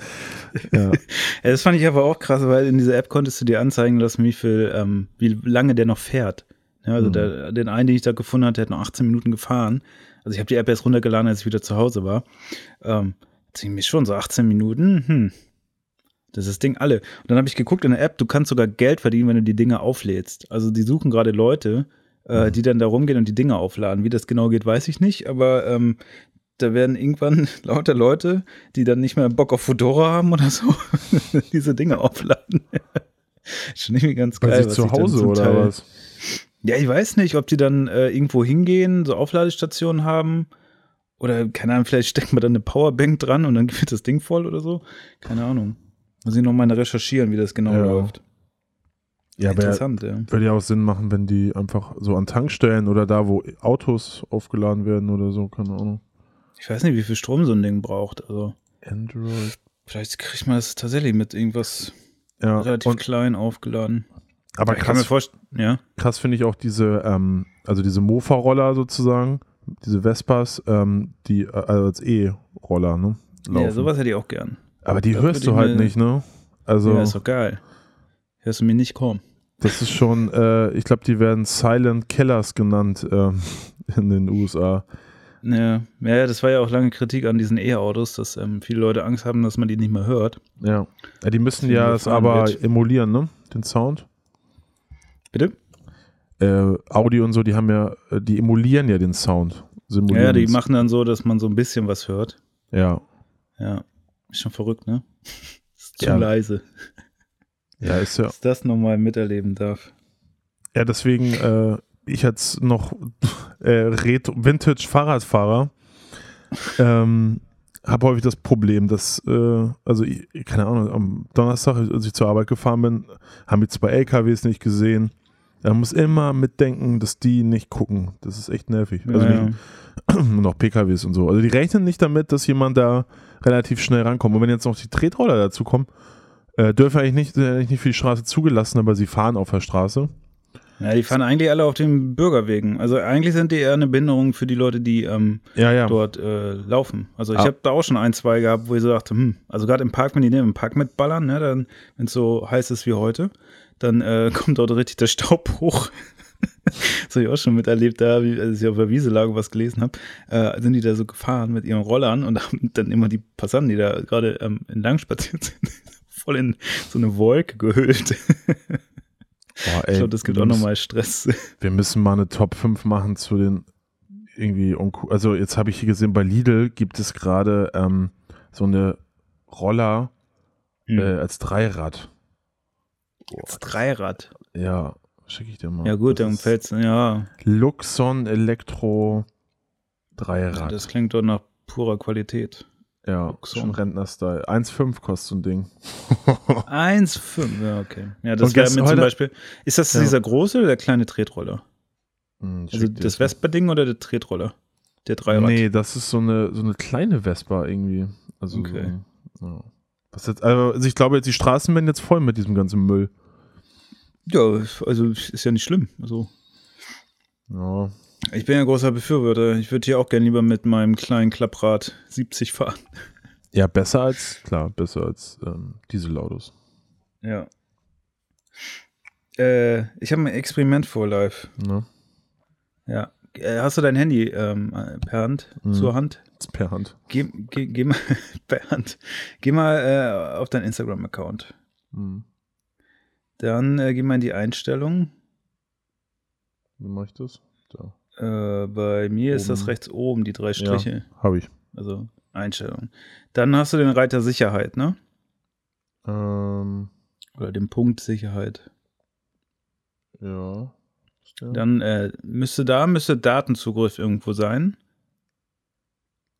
[SPEAKER 1] [laughs]
[SPEAKER 2] ja. ja. Das fand ich aber auch krass, weil in dieser App konntest du dir anzeigen lassen, wie viel, ähm, wie lange der noch fährt. Ja, also mhm. der, den einen, den ich da gefunden hatte, der hat noch 18 Minuten gefahren. Also ich habe die App erst runtergeladen, als ich wieder zu Hause war. Ähm, ziemlich schon, so 18 Minuten. Hm. Das ist das Ding alle. Und dann habe ich geguckt in der App, du kannst sogar Geld verdienen, wenn du die Dinge auflädst. Also die suchen gerade Leute, äh, mhm. die dann da rumgehen und die Dinge aufladen. Wie das genau geht, weiß ich nicht, aber ähm, da werden irgendwann [laughs] lauter Leute, die dann nicht mehr Bock auf Fedora haben oder so, [laughs] diese Dinge aufladen. [laughs] Schon irgendwie ganz geil. Bei
[SPEAKER 1] sich zu Hause oder was?
[SPEAKER 2] Ja, ich weiß nicht, ob die dann äh, irgendwo hingehen, so Aufladestationen haben. Oder, keine Ahnung, vielleicht steckt man dann eine Powerbank dran und dann [laughs] wird das Ding voll oder so. Keine Ahnung. Muss ich noch mal recherchieren, wie das genau ja. läuft.
[SPEAKER 1] Ja, Interessant, ja. Würde ja auch Sinn machen, wenn die einfach so an Tankstellen oder da, wo Autos aufgeladen werden oder so, keine Ahnung.
[SPEAKER 2] Ich weiß nicht, wie viel Strom so ein Ding braucht. Also.
[SPEAKER 1] Android.
[SPEAKER 2] Vielleicht kriegt man das tatsächlich mit irgendwas ja, relativ klein aufgeladen.
[SPEAKER 1] Aber krass, ja. krass finde ich auch diese, ähm, also diese Mofa-Roller sozusagen, diese Vespas, ähm, die äh, also als E-Roller, ne?
[SPEAKER 2] Laufen. Ja, sowas hätte ich auch gern.
[SPEAKER 1] Aber die da hörst du halt nicht, ne? Also,
[SPEAKER 2] ja, ist doch geil. Hörst du mir nicht kommen.
[SPEAKER 1] Das ist schon, äh, ich glaube, die werden Silent Killers genannt ähm, [laughs] in den USA.
[SPEAKER 2] Ja, ja, das war ja auch lange Kritik an diesen E-Autos, dass ähm, viele Leute Angst haben, dass man die nicht mehr hört.
[SPEAKER 1] Ja, ja die müssen ja es aber wird. emulieren, ne? Den Sound.
[SPEAKER 2] Bitte?
[SPEAKER 1] Äh, Audi und so, die haben ja, äh, die emulieren ja den Sound.
[SPEAKER 2] Ja, die machen dann so, dass man so ein bisschen was hört.
[SPEAKER 1] Ja.
[SPEAKER 2] Ja. Ist schon verrückt, ne? [laughs] Ist zu ja. leise.
[SPEAKER 1] Ja, ist ja.
[SPEAKER 2] Dass das nochmal miterleben darf.
[SPEAKER 1] Ja, deswegen, äh, ich als noch [laughs] äh, Vintage-Fahrradfahrer ähm, habe häufig das Problem, dass, äh, also ich, keine Ahnung, am Donnerstag, als ich zur Arbeit gefahren bin, haben wir zwei LKWs nicht gesehen. Man muss immer mitdenken, dass die nicht gucken. Das ist echt nervig. Also
[SPEAKER 2] Ja,
[SPEAKER 1] die, und auch PKWs und so. Also die rechnen nicht damit, dass jemand da relativ schnell rankommt. Und wenn jetzt noch die Tretroller dazu kommen, äh, dürfen eigentlich nicht, eigentlich nicht für die Straße zugelassen, aber sie fahren auf der Straße.
[SPEAKER 2] Ja, die fahren eigentlich alle auf den Bürgerwegen. Also eigentlich sind die eher eine Behinderung für die Leute, die ähm,
[SPEAKER 1] Ja, ja.
[SPEAKER 2] dort äh, laufen. Also ich
[SPEAKER 1] Ah.
[SPEAKER 2] habe da auch schon ein, zwei gehabt, wo ich so dachte, hm, also gerade im Park, wenn die dem Park mitballern, ne, dann, wenn es so heiß ist wie heute, dann äh, [laughs] kommt dort richtig der Staub hoch. das habe ich auch schon miterlebt, da, wie, als ich auf der Wiese lag und was gelesen habe, äh, sind die da so gefahren mit ihren Rollern und [laughs] haben dann immer die Passanten, die da gerade ähm, entlang spaziert sind, [laughs] voll in so eine Wolke gehüllt.
[SPEAKER 1] Boah, ey,
[SPEAKER 2] ich glaube, das gibt auch nochmal Stress. [laughs]
[SPEAKER 1] Wir müssen mal eine Top 5 machen zu den irgendwie, unco- also jetzt habe ich hier gesehen, bei Lidl gibt es gerade ähm, so eine Roller
[SPEAKER 2] Hm.
[SPEAKER 1] äh, als Dreirad.
[SPEAKER 2] Das Dreirad.
[SPEAKER 1] Ja, schicke ich dir mal.
[SPEAKER 2] Ja gut,
[SPEAKER 1] Das
[SPEAKER 2] dann fällt's, ja,
[SPEAKER 1] Luxon Elektro Dreirad.
[SPEAKER 2] das klingt doch nach purer Qualität.
[SPEAKER 1] Ja,
[SPEAKER 2] Luxon.
[SPEAKER 1] schon Rentner-Style. 1,5 kostet so ein Ding. [laughs]
[SPEAKER 2] 1,5, ja, okay. Ja, das wäre mir zum Beispiel. Ist das
[SPEAKER 1] Ja.
[SPEAKER 2] dieser große oder der kleine Tretroller?
[SPEAKER 1] Hm,
[SPEAKER 2] Also das. Vespa-Ding oder der Tretroller? Der Dreirad?
[SPEAKER 1] Nee, das ist so eine, so eine kleine Vespa irgendwie. Also,
[SPEAKER 2] Okay.
[SPEAKER 1] so, ja. Was jetzt, also ich glaube, jetzt die Straßen werden jetzt voll mit diesem ganzen Müll.
[SPEAKER 2] Ja, also ist ja nicht schlimm. Also
[SPEAKER 1] Ja.
[SPEAKER 2] Ich bin ja großer Befürworter. Ich würde hier auch gerne lieber mit meinem kleinen Klapprad 70 fahren.
[SPEAKER 1] Ja, besser als, klar, besser als ähm, Dieselautos.
[SPEAKER 2] Ja. Äh, ich habe ein Experiment vor live.
[SPEAKER 1] Ne?
[SPEAKER 2] Ja. Äh, hast du dein Handy ähm, äh, per Hand,
[SPEAKER 1] Mhm.
[SPEAKER 2] zur Hand?
[SPEAKER 1] Per Hand.
[SPEAKER 2] Geh, geh, geh mal [laughs] per Hand. Geh mal äh, auf deinen Instagram-Account.
[SPEAKER 1] Hm.
[SPEAKER 2] Dann äh, geh mal in die Einstellungen.
[SPEAKER 1] Wie mache ich das? Da.
[SPEAKER 2] Äh, bei mir ist das
[SPEAKER 1] Oben.
[SPEAKER 2] rechts oben, die drei Striche.
[SPEAKER 1] Habe ich.
[SPEAKER 2] Also Einstellungen. Dann hast du den Reiter Sicherheit, ne?
[SPEAKER 1] Ähm,
[SPEAKER 2] Oder den Punkt Sicherheit.
[SPEAKER 1] ja. Der?
[SPEAKER 2] Dann äh, müsste da müsste Datenzugriff irgendwo sein.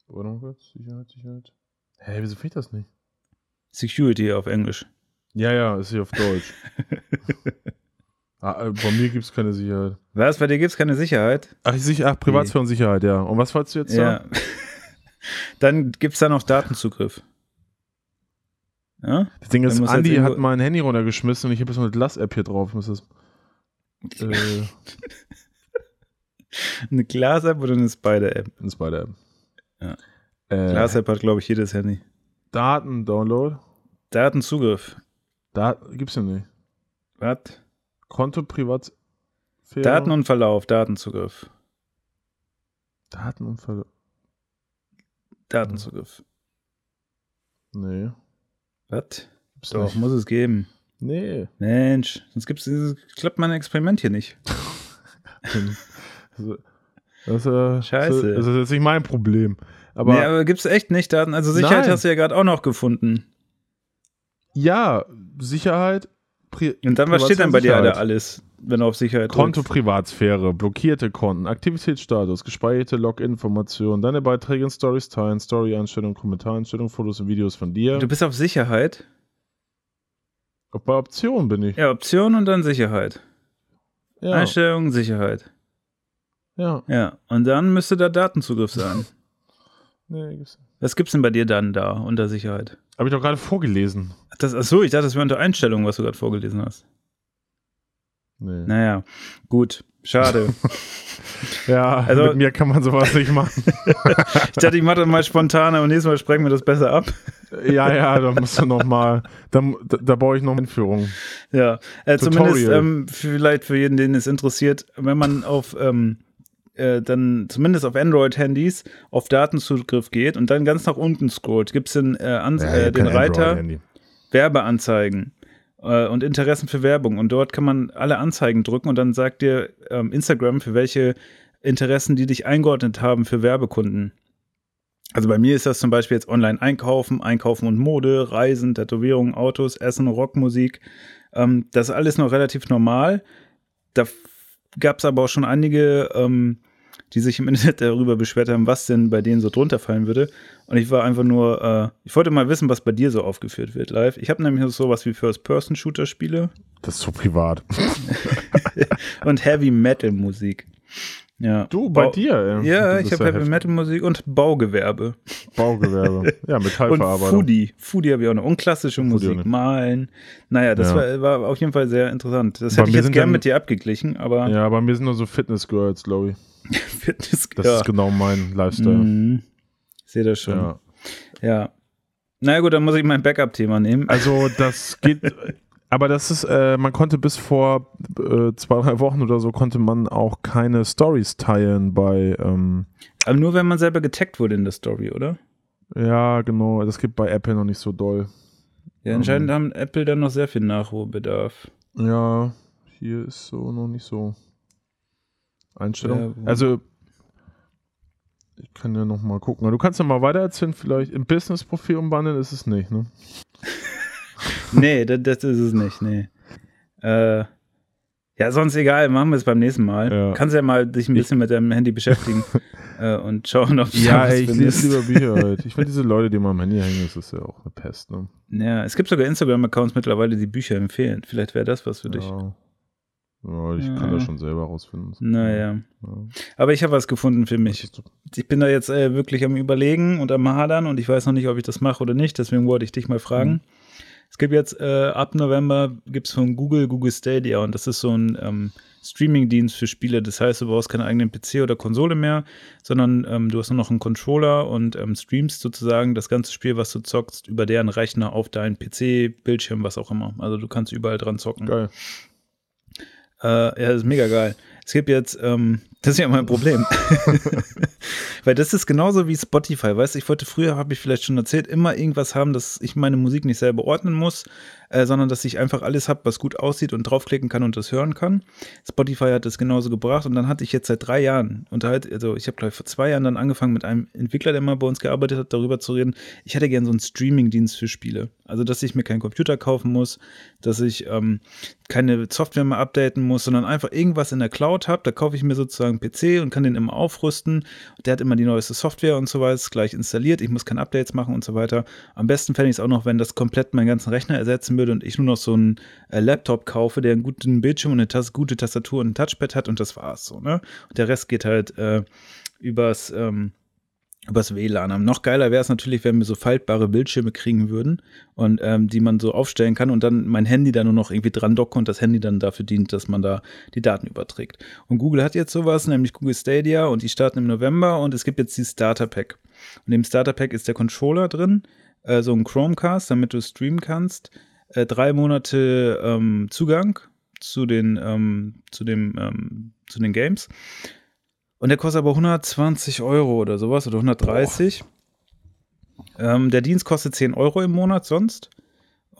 [SPEAKER 1] Warte mal kurz. Sicherheit, Sicherheit. Hä, wieso fehlt das nicht?
[SPEAKER 2] Security auf Englisch.
[SPEAKER 1] Ja, ja, ist hier auf Deutsch. [laughs] ah, äh, bei mir gibt es keine Sicherheit.
[SPEAKER 2] Was? Bei dir gibt es keine Sicherheit?
[SPEAKER 1] Ach, ich sicher, ach, Privatsphäre und Sicherheit, ja. Und was wolltest du jetzt
[SPEAKER 2] Ja.
[SPEAKER 1] sagen? [laughs]
[SPEAKER 2] Dann gibt es da noch Datenzugriff. Ja?
[SPEAKER 1] Das Ding ist, Andi
[SPEAKER 2] irgendwo-
[SPEAKER 1] hat mein Handy runtergeschmissen und ich habe jetzt so eine Glas-App hier drauf. Das, äh, [laughs]
[SPEAKER 2] Eine Glas-App oder eine Spider-App?
[SPEAKER 1] das ist bei der App.
[SPEAKER 2] Ja.
[SPEAKER 1] Äh,
[SPEAKER 2] Glas-App hat, glaube ich, jedes Handy.
[SPEAKER 1] Daten-Download.
[SPEAKER 2] Datenzugriff.
[SPEAKER 1] Da gibt's ja nicht.
[SPEAKER 2] Was?
[SPEAKER 1] Konto, Privatsphäre.
[SPEAKER 2] Daten und Verlauf, Datenzugriff.
[SPEAKER 1] Daten und Ver
[SPEAKER 2] Datenzugriff.
[SPEAKER 1] Nee.
[SPEAKER 2] Was? Doch,
[SPEAKER 1] nicht.
[SPEAKER 2] muss es geben.
[SPEAKER 1] Nee.
[SPEAKER 2] Mensch, sonst gibt's dieses, klappt mein Experiment hier nicht.
[SPEAKER 1] Also, [laughs] das, äh,
[SPEAKER 2] Scheiße.
[SPEAKER 1] Das ist jetzt nicht mein Problem. Aber,
[SPEAKER 2] nee, aber gibt's echt nicht Daten? Also Sicherheit
[SPEAKER 1] Nein.
[SPEAKER 2] hast du ja gerade auch noch gefunden.
[SPEAKER 1] ja, Sicherheit. Pri
[SPEAKER 2] Und dann, was steht dann bei dir
[SPEAKER 1] Sicherheit.
[SPEAKER 2] da alles, wenn du auf Sicherheit
[SPEAKER 1] Konto
[SPEAKER 2] drückst?
[SPEAKER 1] Privatsphäre, blockierte Konten, Aktivitätsstatus, gespeicherte Login-Informationen, deine Beiträge in Stories teilen, Story-Einstellungen, Kommentareinstellungen, Fotos und Videos von dir.
[SPEAKER 2] Du bist auf Sicherheit.
[SPEAKER 1] Auch bei Optionen bin ich.
[SPEAKER 2] Ja, Option und dann Sicherheit.
[SPEAKER 1] Ja.
[SPEAKER 2] Einstellung, Sicherheit.
[SPEAKER 1] ja.
[SPEAKER 2] Ja, und dann müsste da Datenzugriff sein. [laughs]
[SPEAKER 1] Nee, gibt's-
[SPEAKER 2] Was gibt's denn bei dir dann da unter Sicherheit?
[SPEAKER 1] Hab ich doch gerade vorgelesen.
[SPEAKER 2] Das, achso, ich dachte, das wäre unter Einstellungen, was du gerade vorgelesen hast.
[SPEAKER 1] Nee.
[SPEAKER 2] Naja, gut. Schade. [laughs]
[SPEAKER 1] Ja,
[SPEAKER 2] Also-
[SPEAKER 1] mit mir kann man sowas nicht machen. [laughs]
[SPEAKER 2] ich dachte, ich mache das mal spontan, aber nächstes Mal sprechen wir das besser ab. [laughs]
[SPEAKER 1] ja, ja, da musst du noch mal, da, da, baue ich noch eine Einführung.
[SPEAKER 2] Ja, äh, zumindest ähm, vielleicht für jeden, den es interessiert, wenn man auf ähm, äh, dann zumindest auf Android-Handys auf Datenzugriff geht und dann ganz nach unten scrollt, gibt es den, äh, Ans äh, den Reiter Werbeanzeigen äh, und Interessen für Werbung und dort kann man alle Anzeigen drücken und dann sagt dir ähm, Instagram, für welche Interessen die dich eingeordnet haben für Werbekunden. Also bei mir ist das zum Beispiel jetzt online einkaufen, einkaufen und Mode, Reisen, Tätowierungen, Autos, Essen, Rockmusik. Ähm, das ist alles noch relativ normal. Da gab es aber auch schon einige, ähm, die sich im [laughs] Internet darüber beschwert haben, was denn bei denen so drunter fallen würde. Und ich war einfach nur, äh, ich wollte mal wissen, was bei dir so aufgeführt wird live. Ich habe nämlich noch sowas wie First-Person-Shooter-Spiele.
[SPEAKER 1] Das ist so privat. [laughs]
[SPEAKER 2] und Heavy-Metal-Musik. Ja.
[SPEAKER 1] Du, bei
[SPEAKER 2] Bau
[SPEAKER 1] dir.
[SPEAKER 2] Ja, ich habe Heavy. Metal Musik und Baugewerbe.
[SPEAKER 1] Baugewerbe. Ja, [laughs]
[SPEAKER 2] Und
[SPEAKER 1] Metallverarbeitung.
[SPEAKER 2] Foodie. Foodie habe ich auch noch. Und klassische
[SPEAKER 1] Foodie
[SPEAKER 2] Musik. Malen. Naja, das
[SPEAKER 1] Ja.
[SPEAKER 2] war, war auf jeden Fall sehr interessant. Das
[SPEAKER 1] Bei
[SPEAKER 2] hätte ich jetzt gern
[SPEAKER 1] dann-
[SPEAKER 2] mit dir abgeglichen, aber
[SPEAKER 1] Ja, bei mir sind nur so Fitness-Girls, glaube ich. [laughs]
[SPEAKER 2] Fitness,
[SPEAKER 1] Das
[SPEAKER 2] ja.
[SPEAKER 1] ist genau mein Lifestyle.
[SPEAKER 2] Mhm. Sehe das schon.
[SPEAKER 1] Ja.
[SPEAKER 2] Ja. Na gut, dann muss ich mein Backup-Thema nehmen.
[SPEAKER 1] Also das geht, [laughs] aber das ist, äh, man konnte bis vor äh, zwei, drei Wochen oder so, konnte man auch keine Stories teilen bei, ähm,
[SPEAKER 2] Aber nur wenn man selber getaggt wurde in der Story, oder?
[SPEAKER 1] ja genau, das gibt bei Apple noch nicht so doll.
[SPEAKER 2] Ja, anscheinend haben Apple dann noch sehr viel Nachholbedarf.
[SPEAKER 1] Ja, hier ist so noch nicht so Einstellung.
[SPEAKER 2] Ja,
[SPEAKER 1] also ich kann ja noch mal gucken. Du kannst ja mal weiter erzählen, vielleicht im Business-Profil umwandeln ist es nicht, ne? [laughs]
[SPEAKER 2] nee, das, das ist es nicht, nee. Äh, ja, sonst egal, machen wir es beim nächsten Mal.
[SPEAKER 1] Ja.
[SPEAKER 2] Kannst ja mal dich ein
[SPEAKER 1] Ich-
[SPEAKER 2] bisschen mit deinem Handy beschäftigen [laughs] äh, und schauen, ob du
[SPEAKER 1] Ja,
[SPEAKER 2] was
[SPEAKER 1] ey, ich
[SPEAKER 2] findest.
[SPEAKER 1] lese lieber Bücher [laughs] halt. Ich finde diese Leute, die immer am Handy hängen, das ist ja auch eine Pest, ne?
[SPEAKER 2] Ja, es gibt sogar Instagram-Accounts mittlerweile, die Bücher empfehlen. Vielleicht wäre das was für dich.
[SPEAKER 1] Ja. ich
[SPEAKER 2] Ja.
[SPEAKER 1] kann das schon selber rausfinden.
[SPEAKER 2] Naja.
[SPEAKER 1] Ja.
[SPEAKER 2] Aber ich habe was gefunden für mich. Ich bin da jetzt äh, wirklich am Überlegen und am Hadern und ich weiß noch nicht, ob ich das mache oder nicht. Deswegen wollte ich dich mal fragen.
[SPEAKER 1] Mhm.
[SPEAKER 2] Es gibt jetzt äh, ab November gibt es von Google Google Stadia und das ist so ein ähm, Streaming-Dienst für Spiele. Das heißt, du brauchst keinen eigenen PC oder Konsole mehr, sondern ähm, du hast nur noch einen Controller und ähm, streamst sozusagen das ganze Spiel, was du zockst, über deren Rechner auf deinen PC, Bildschirm, was auch immer. Also du kannst überall dran zocken.
[SPEAKER 1] Geil.
[SPEAKER 2] Äh, ja, das ist mega geil. Es gibt jetzt, ähm, das ist ja mein Problem. [laughs] Weil das ist genauso wie Spotify, weißt du, ich wollte früher, habe ich vielleicht schon erzählt, immer irgendwas haben, dass ich meine Musik nicht selber ordnen muss, äh, sondern dass ich einfach alles habe, was gut aussieht und draufklicken kann und das hören kann. Spotify hat das genauso gebracht und dann hatte ich jetzt seit drei Jahren unterhalt, also ich habe glaube ich vor zwei Jahren dann angefangen mit einem Entwickler, der mal bei uns gearbeitet hat, darüber zu reden. Ich hätte gerne so einen Streaming-Dienst für Spiele. Also, dass ich mir keinen Computer kaufen muss, dass ich ähm, keine Software mehr updaten muss, sondern einfach irgendwas in der Cloud habe. Da kaufe ich mir sozusagen einen PC und kann den immer aufrüsten. Der hat immer die neueste Software und so weiter, gleich installiert. Ich muss keine Updates machen und so weiter. Am besten fände ich es auch noch, wenn das komplett meinen ganzen Rechner ersetzen würde und ich nur noch so einen äh, Laptop kaufe, der einen guten Bildschirm und eine Tas gute Tastatur und ein Touchpad hat und das war's so, ne? Und der Rest geht halt äh, übers, ähm, übers WLAN. Noch geiler wäre es natürlich, wenn wir so faltbare Bildschirme kriegen würden und ähm, die man so aufstellen kann und dann mein Handy da nur noch irgendwie dran docken und das Handy dann dafür dient, dass man da die Daten überträgt. Und Google hat jetzt sowas, nämlich Google Stadia und die starten im November und es gibt jetzt die Starter Pack. Und im Starter Pack ist der Controller drin, äh, so ein Chromecast, damit du streamen kannst, äh, drei Monate ähm, Zugang zu den, ähm, zu, dem, ähm, zu den Games. Und der kostet aber 120 Euro oder sowas oder 130. Ähm, der Dienst kostet 10 Euro im Monat sonst.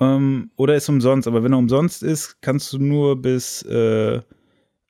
[SPEAKER 2] Ähm, oder ist umsonst. Aber wenn er umsonst ist, kannst du nur bis äh,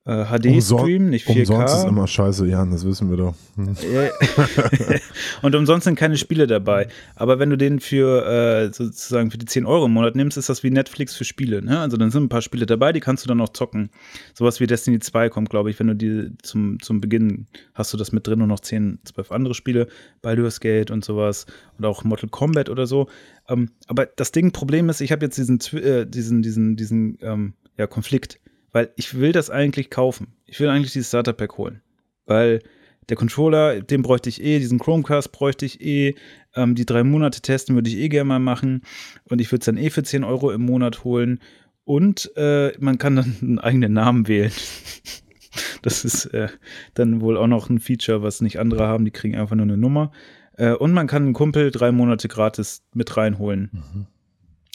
[SPEAKER 2] äh, HD
[SPEAKER 1] Umson-
[SPEAKER 2] streamen, nicht 4K.
[SPEAKER 1] Umsonst ist immer scheiße, Jan, das wissen wir doch. Hm. [laughs]
[SPEAKER 2] Und umsonst sind keine Spiele dabei. Aber wenn du den für äh, sozusagen für die 10 Euro im Monat nimmst, ist das wie Netflix für Spiele. Ne? Also dann sind ein paar Spiele dabei, die kannst du dann auch zocken. Sowas wie Destiny 2 kommt, glaube ich, wenn du die zum, zum Beginn hast du das mit drin und noch 10, 12 andere Spiele, Baldur's Gate und sowas und auch Mortal Kombat oder so. Ähm, aber das Ding, Problem ist, ich habe jetzt diesen, äh, diesen, diesen, diesen ähm, ja, Konflikt, weil ich will das eigentlich kaufen. Ich will eigentlich dieses Starter Pack holen. Weil der Controller, den bräuchte ich eh, diesen Chromecast bräuchte ich eh, ähm, die drei Monate testen würde ich eh gerne mal machen und ich würde es dann eh für 10 Euro im Monat holen und äh, man kann dann [laughs] einen eigenen Namen wählen. [laughs] Das ist äh, dann wohl auch noch ein Feature, was nicht andere haben, die kriegen einfach nur eine Nummer. Äh, und man kann einen Kumpel drei Monate gratis mit reinholen.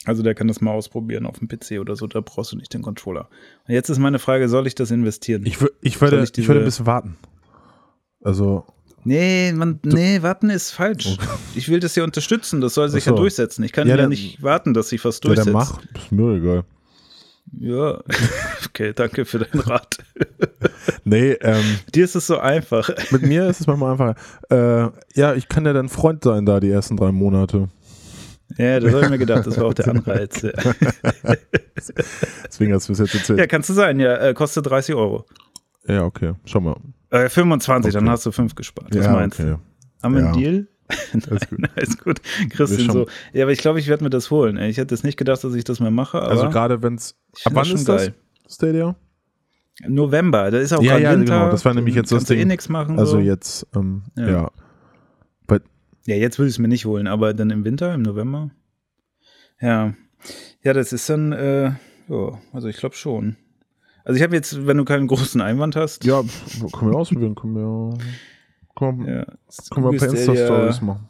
[SPEAKER 2] Also der kann das mal ausprobieren auf dem PC oder so, da brauchst du nicht den Controller. Und jetzt ist meine Frage, soll ich das investieren?
[SPEAKER 1] Ich, ich, würde, ich,
[SPEAKER 2] ich
[SPEAKER 1] würde ein bisschen warten. Also,
[SPEAKER 2] Nee, man, nee, warten ist falsch. [laughs] Ich will das ja unterstützen, das soll sich
[SPEAKER 1] so.
[SPEAKER 2] ja durchsetzen. Ich kann
[SPEAKER 1] Ja,
[SPEAKER 2] ja,
[SPEAKER 1] dann-
[SPEAKER 2] nicht warten, dass sich was
[SPEAKER 1] ja,
[SPEAKER 2] durchsetzt.
[SPEAKER 1] dann mach. Ist mir egal.
[SPEAKER 2] Ja, [laughs] okay, danke für deinen Rat. [laughs]
[SPEAKER 1] Nee, ähm,
[SPEAKER 2] Dir ist es so einfach.
[SPEAKER 1] mit mir ist es manchmal einfach. Äh, ja, ich kann ja dein Freund sein da die ersten drei Monate.
[SPEAKER 2] Ja, das habe ich mir gedacht, das war auch der [laughs] Anreiz.
[SPEAKER 1] Deswegen hast du es jetzt erzählt.
[SPEAKER 2] ja kannst du sein, ja, äh, kostet 30 Euro.
[SPEAKER 1] Ja, okay. Schau mal.
[SPEAKER 2] Äh, 25, dann
[SPEAKER 1] Okay.
[SPEAKER 2] hast du 5 gespart. Was
[SPEAKER 1] ja,
[SPEAKER 2] meinst
[SPEAKER 1] okay.
[SPEAKER 2] du? Haben wir
[SPEAKER 1] Ja.
[SPEAKER 2] einen Deal?
[SPEAKER 1] Alles [laughs] gut. [laughs]
[SPEAKER 2] Alles gut. Christian so. Ja, aber ich glaube, ich werde mir das holen. ey. Ich hätte jetzt nicht gedacht, dass ich das mehr mache,
[SPEAKER 1] Also gerade wenn es. Ab wann ist das?
[SPEAKER 2] geil.
[SPEAKER 1] Stadia?
[SPEAKER 2] November, da ist auch
[SPEAKER 1] Ja,
[SPEAKER 2] gerade
[SPEAKER 1] ja,
[SPEAKER 2] Winter.
[SPEAKER 1] genau, das war nämlich jetzt das
[SPEAKER 2] eh
[SPEAKER 1] Ding.
[SPEAKER 2] nichts machen.
[SPEAKER 1] Also
[SPEAKER 2] so.
[SPEAKER 1] jetzt, ähm,
[SPEAKER 2] Ja.
[SPEAKER 1] ja.
[SPEAKER 2] Ja, jetzt will ich es mir nicht holen, aber dann im Winter, im November. Ja. Ja, das ist dann, äh, ja, also ich glaube schon. Also ich habe jetzt, wenn du keinen großen Einwand hast,
[SPEAKER 1] Ja, können wir ausprobieren, können wir. Können,
[SPEAKER 2] ja,
[SPEAKER 1] können wir
[SPEAKER 2] Stadia-
[SPEAKER 1] Insta-Stories machen.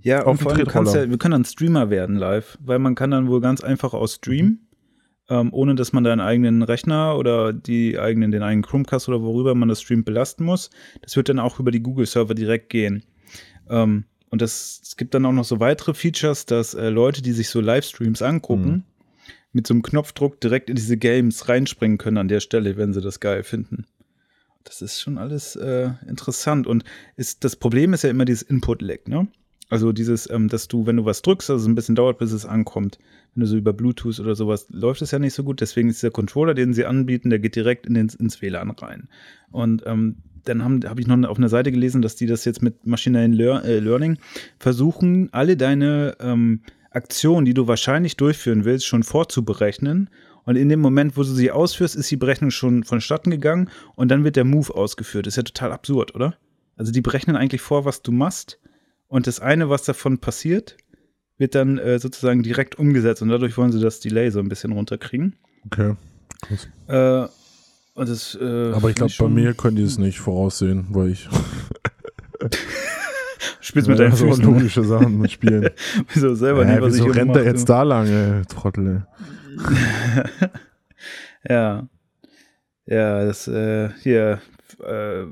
[SPEAKER 2] Ja,
[SPEAKER 1] Auf
[SPEAKER 2] und vor allem, du kannst ja, wir können dann Streamer werden live, weil man kann dann wohl ganz einfach aus streamen, ähm, ohne dass man deinen eigenen Rechner oder die eigenen, den eigenen Chromecast oder worüber man das streamt belasten muss. Das wird dann auch über die Google-Server direkt gehen. Ähm, und das, es gibt dann auch noch so weitere Features, dass äh, Leute, die sich so Livestreams angucken,
[SPEAKER 1] Mhm.
[SPEAKER 2] mit so einem Knopfdruck direkt in diese Games reinspringen können an der Stelle, wenn sie das geil finden. Das ist schon alles äh, interessant. Und ist, das Problem ist ja immer dieses Input-Lag, ne? Also dieses, ähm, dass du, wenn du was drückst, dass es ein bisschen dauert, bis es ankommt. Wenn du so über Bluetooth oder sowas, läuft es ja nicht so gut. Deswegen ist der Controller, den sie anbieten, der geht direkt in den, ins WLAN rein. Und ähm, dann habe hab ich noch auf einer Seite gelesen, dass die das jetzt mit maschinellen Lear äh, Learning versuchen, alle deine ähm, Aktionen, die du wahrscheinlich durchführen willst, schon vorzuberechnen. Und in dem Moment, wo du sie ausführst, ist die Berechnung schon vonstatten gegangen und dann wird der Move ausgeführt. Das ist ja total absurd, oder? Also die berechnen eigentlich vor, was du machst und das eine, was davon passiert, wird dann äh, sozusagen direkt umgesetzt und dadurch wollen sie das Delay so ein bisschen runterkriegen.
[SPEAKER 1] Okay. Krass.
[SPEAKER 2] Äh, und das, äh,
[SPEAKER 1] Aber ich glaube, bei mir können die es nicht voraussehen, weil ich [laughs]
[SPEAKER 2] spielst mit deinen
[SPEAKER 1] so
[SPEAKER 2] Füßen.
[SPEAKER 1] logische Sachen mit Spielen. [laughs]
[SPEAKER 2] Wieso selber
[SPEAKER 1] Hä,
[SPEAKER 2] nicht, was
[SPEAKER 1] wieso
[SPEAKER 2] ich
[SPEAKER 1] rennt er jetzt da lang, ey, Trottel. [laughs]
[SPEAKER 2] Ja. Ja, das, äh, hier, äh,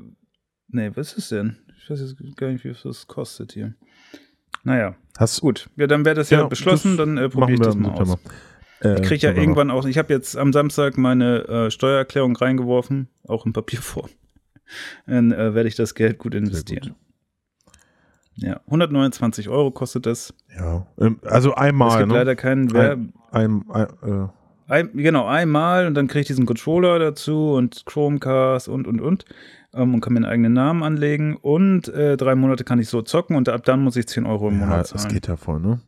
[SPEAKER 2] nee, was ist denn? Ich weiß jetzt gar nicht, wie viel das kostet hier. Naja,
[SPEAKER 1] Hast
[SPEAKER 2] gut. Ja, dann wäre das ja,
[SPEAKER 1] Ja,
[SPEAKER 2] beschlossen,
[SPEAKER 1] das
[SPEAKER 2] dann äh, probiere ich das mal aus.
[SPEAKER 1] Äh,
[SPEAKER 2] Ich kriege ja irgendwann auch, ich habe jetzt am Samstag meine äh, Steuererklärung reingeworfen, auch in Papierform. Dann äh, werde ich das Geld gut investieren. Ja, 129 Euro kostet das.
[SPEAKER 1] Ja, ähm, also
[SPEAKER 2] es
[SPEAKER 1] einmal,
[SPEAKER 2] gibt
[SPEAKER 1] ne?
[SPEAKER 2] leider keinen Werb
[SPEAKER 1] Ein, ein, äh,
[SPEAKER 2] ein, genau, einmal und dann kriege ich diesen Controller dazu und Chromecast und und und ähm, und kann mir einen eigenen Namen anlegen und äh, drei Monate kann ich so zocken und ab dann muss ich 10 Euro im
[SPEAKER 1] ja,
[SPEAKER 2] Monat
[SPEAKER 1] das
[SPEAKER 2] zahlen.
[SPEAKER 1] geht ja voll, ne?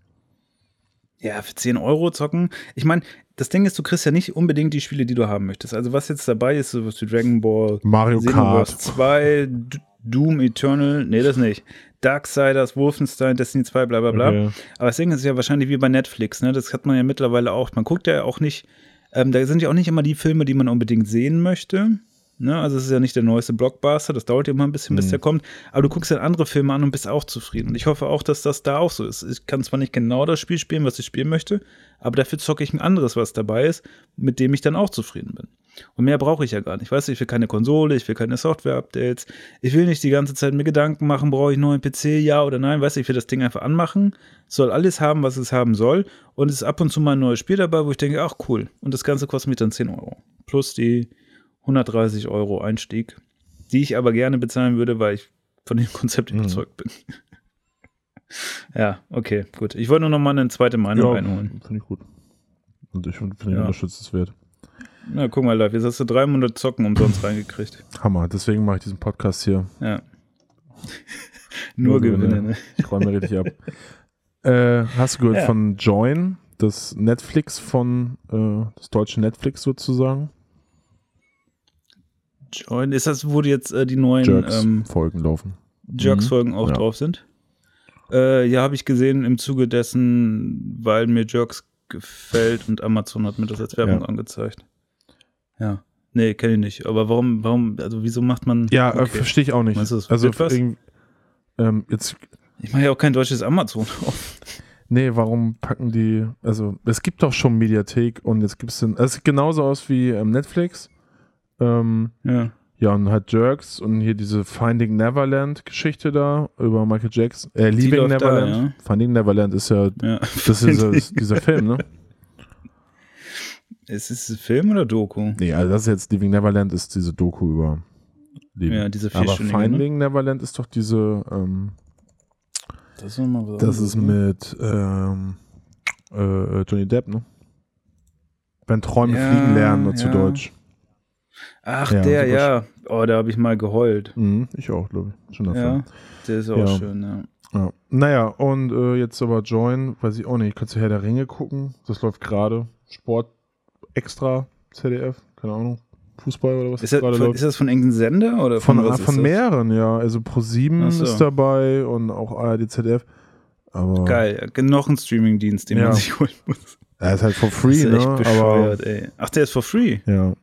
[SPEAKER 2] Ja, für 10 Euro zocken. Ich meine, das Ding ist, du kriegst ja nicht unbedingt die Spiele, die du haben möchtest. Also was jetzt dabei ist, sowas wie Dragon Ball,
[SPEAKER 1] Mario
[SPEAKER 2] Xenoverse
[SPEAKER 1] Kart.
[SPEAKER 2] 2, D Doom Eternal, nee, das nicht. Darksiders, Wolfenstein, Destiny 2, bla bla bla.
[SPEAKER 1] Okay.
[SPEAKER 2] Aber das Ding ist ja wahrscheinlich wie bei Netflix, ne? Das hat man ja mittlerweile auch. Man guckt ja auch nicht, ähm, da sind ja auch nicht immer die Filme, die man unbedingt sehen möchte. Ne? Also es ist ja nicht der neueste Blockbuster, das dauert ja immer ein bisschen, bis
[SPEAKER 1] Mhm.
[SPEAKER 2] der kommt. Aber du guckst ja andere Filme an und bist auch zufrieden. Und ich hoffe auch, dass das da auch so ist. Ich kann zwar nicht genau das Spiel spielen, was ich spielen möchte, aber dafür zocke ich ein anderes, was dabei ist, mit dem ich dann auch zufrieden bin. Und mehr brauche ich ja gar nicht. Weißt du, ich will keine Konsole, ich will keine Software-Updates. Ich will nicht die ganze Zeit mir Gedanken machen, brauche ich einen neuen PC, ja oder nein. Weißt du, ich will das Ding einfach anmachen, soll alles haben, was es haben soll. Und es ist ab und zu mal ein neues Spiel dabei, wo ich denke, ach cool. Und das Ganze kostet mich dann 10 Euro. Plus die 130 Euro Einstieg, die ich aber gerne bezahlen würde, weil ich von dem Konzept
[SPEAKER 1] Mhm.
[SPEAKER 2] überzeugt bin. [laughs] ja, okay, gut. Ich wollte nur noch mal eine zweite Meinung
[SPEAKER 1] Ja,
[SPEAKER 2] einholen.
[SPEAKER 1] finde ich gut. Und ich finde find
[SPEAKER 2] Ja.
[SPEAKER 1] unterstützenswert.
[SPEAKER 2] Na, guck mal live, jetzt hast du drei Monate Zocken umsonst reingekriegt.
[SPEAKER 1] Hammer. Deswegen mache ich diesen Podcast hier.
[SPEAKER 2] Ja. Nur [laughs]
[SPEAKER 1] Nur Gewinne.
[SPEAKER 2] Gewinne, ne?
[SPEAKER 1] Ich räume richtig ab. [laughs] Äh, hast du gehört
[SPEAKER 2] Ja.
[SPEAKER 1] von Join, das Netflix von, äh, das deutsche Netflix sozusagen?
[SPEAKER 2] Join, ist das, wo die jetzt äh, die neuen ähm,
[SPEAKER 1] Jerks-Folgen laufen.
[SPEAKER 2] Jerks-Folgen auch
[SPEAKER 1] Ja.
[SPEAKER 2] drauf sind? Äh, ja, habe ich gesehen im Zuge dessen, weil mir Jerks gefällt und Amazon hat mir das als Werbung
[SPEAKER 1] Ja.
[SPEAKER 2] angezeigt. Ja. Nee, kenne ich nicht. Aber warum, warum, also wieso macht man.
[SPEAKER 1] Ja, äh,
[SPEAKER 2] okay.
[SPEAKER 1] verstehe ich auch nicht.
[SPEAKER 2] Meinst du, das
[SPEAKER 1] also
[SPEAKER 2] was?
[SPEAKER 1] ähm, jetzt,
[SPEAKER 2] Ich mache ja auch kein deutsches Amazon [laughs] auf.
[SPEAKER 1] nee, warum packen die, also es gibt doch schon Mediathek und jetzt gibt es den, es sieht genauso aus wie ähm, Netflix. Ähm,
[SPEAKER 2] Ja.
[SPEAKER 1] ja, und halt Jerks und hier diese Finding Neverland Geschichte da über Michael Jackson. Äh,
[SPEAKER 2] Die
[SPEAKER 1] Leaving
[SPEAKER 2] läuft da,
[SPEAKER 1] Neverland. Finding Neverland ist ja,
[SPEAKER 2] ja.
[SPEAKER 1] das ist, ja [laughs] dieser Film, ne?
[SPEAKER 2] Ist es ein Film oder Doku?
[SPEAKER 1] Nee, also das ist jetzt Living Neverland, ist diese Doku über Leben.
[SPEAKER 2] Ja, diese
[SPEAKER 1] Aber
[SPEAKER 2] ne?
[SPEAKER 1] Finding Neverland ist doch diese, ähm,
[SPEAKER 2] Das ist, nochmal was
[SPEAKER 1] das ist
[SPEAKER 2] ne?
[SPEAKER 1] mit ähm, äh, Johnny Depp, ne? Wenn Träume
[SPEAKER 2] Ja,
[SPEAKER 1] fliegen lernen, nur zu
[SPEAKER 2] ja.
[SPEAKER 1] Deutsch.
[SPEAKER 2] Ach,
[SPEAKER 1] Ja,
[SPEAKER 2] der, ja. Oh, da habe ich mal geheult.
[SPEAKER 1] Mhm, ich auch, glaube ich. Schöner Film.
[SPEAKER 2] Ja, der ist auch
[SPEAKER 1] Ja.
[SPEAKER 2] schön, ja.
[SPEAKER 1] Ja. Naja, und äh, jetzt aber Join, weiß ich auch nicht, kannst du Herr der Ringe gucken? Das läuft gerade. Sport extra, ZDF, keine Ahnung. Fußball oder was
[SPEAKER 2] Ist das,
[SPEAKER 1] gerade
[SPEAKER 2] von,
[SPEAKER 1] läuft.
[SPEAKER 2] ist das von irgendeinem Sender oder
[SPEAKER 1] Von,
[SPEAKER 2] von,
[SPEAKER 1] von,
[SPEAKER 2] das?
[SPEAKER 1] mehreren, ja. Also Pro7
[SPEAKER 2] Ach so.
[SPEAKER 1] ist dabei und auch ARD, ZDF. Aber
[SPEAKER 2] Geil, noch ein Streamingdienst, den
[SPEAKER 1] Ja.
[SPEAKER 2] man sich holen muss.
[SPEAKER 1] er ist halt for
[SPEAKER 2] Das
[SPEAKER 1] free,
[SPEAKER 2] ist
[SPEAKER 1] ne?
[SPEAKER 2] echt
[SPEAKER 1] Aber
[SPEAKER 2] bescheuert, ey. Ach, der ist for free.
[SPEAKER 1] ja,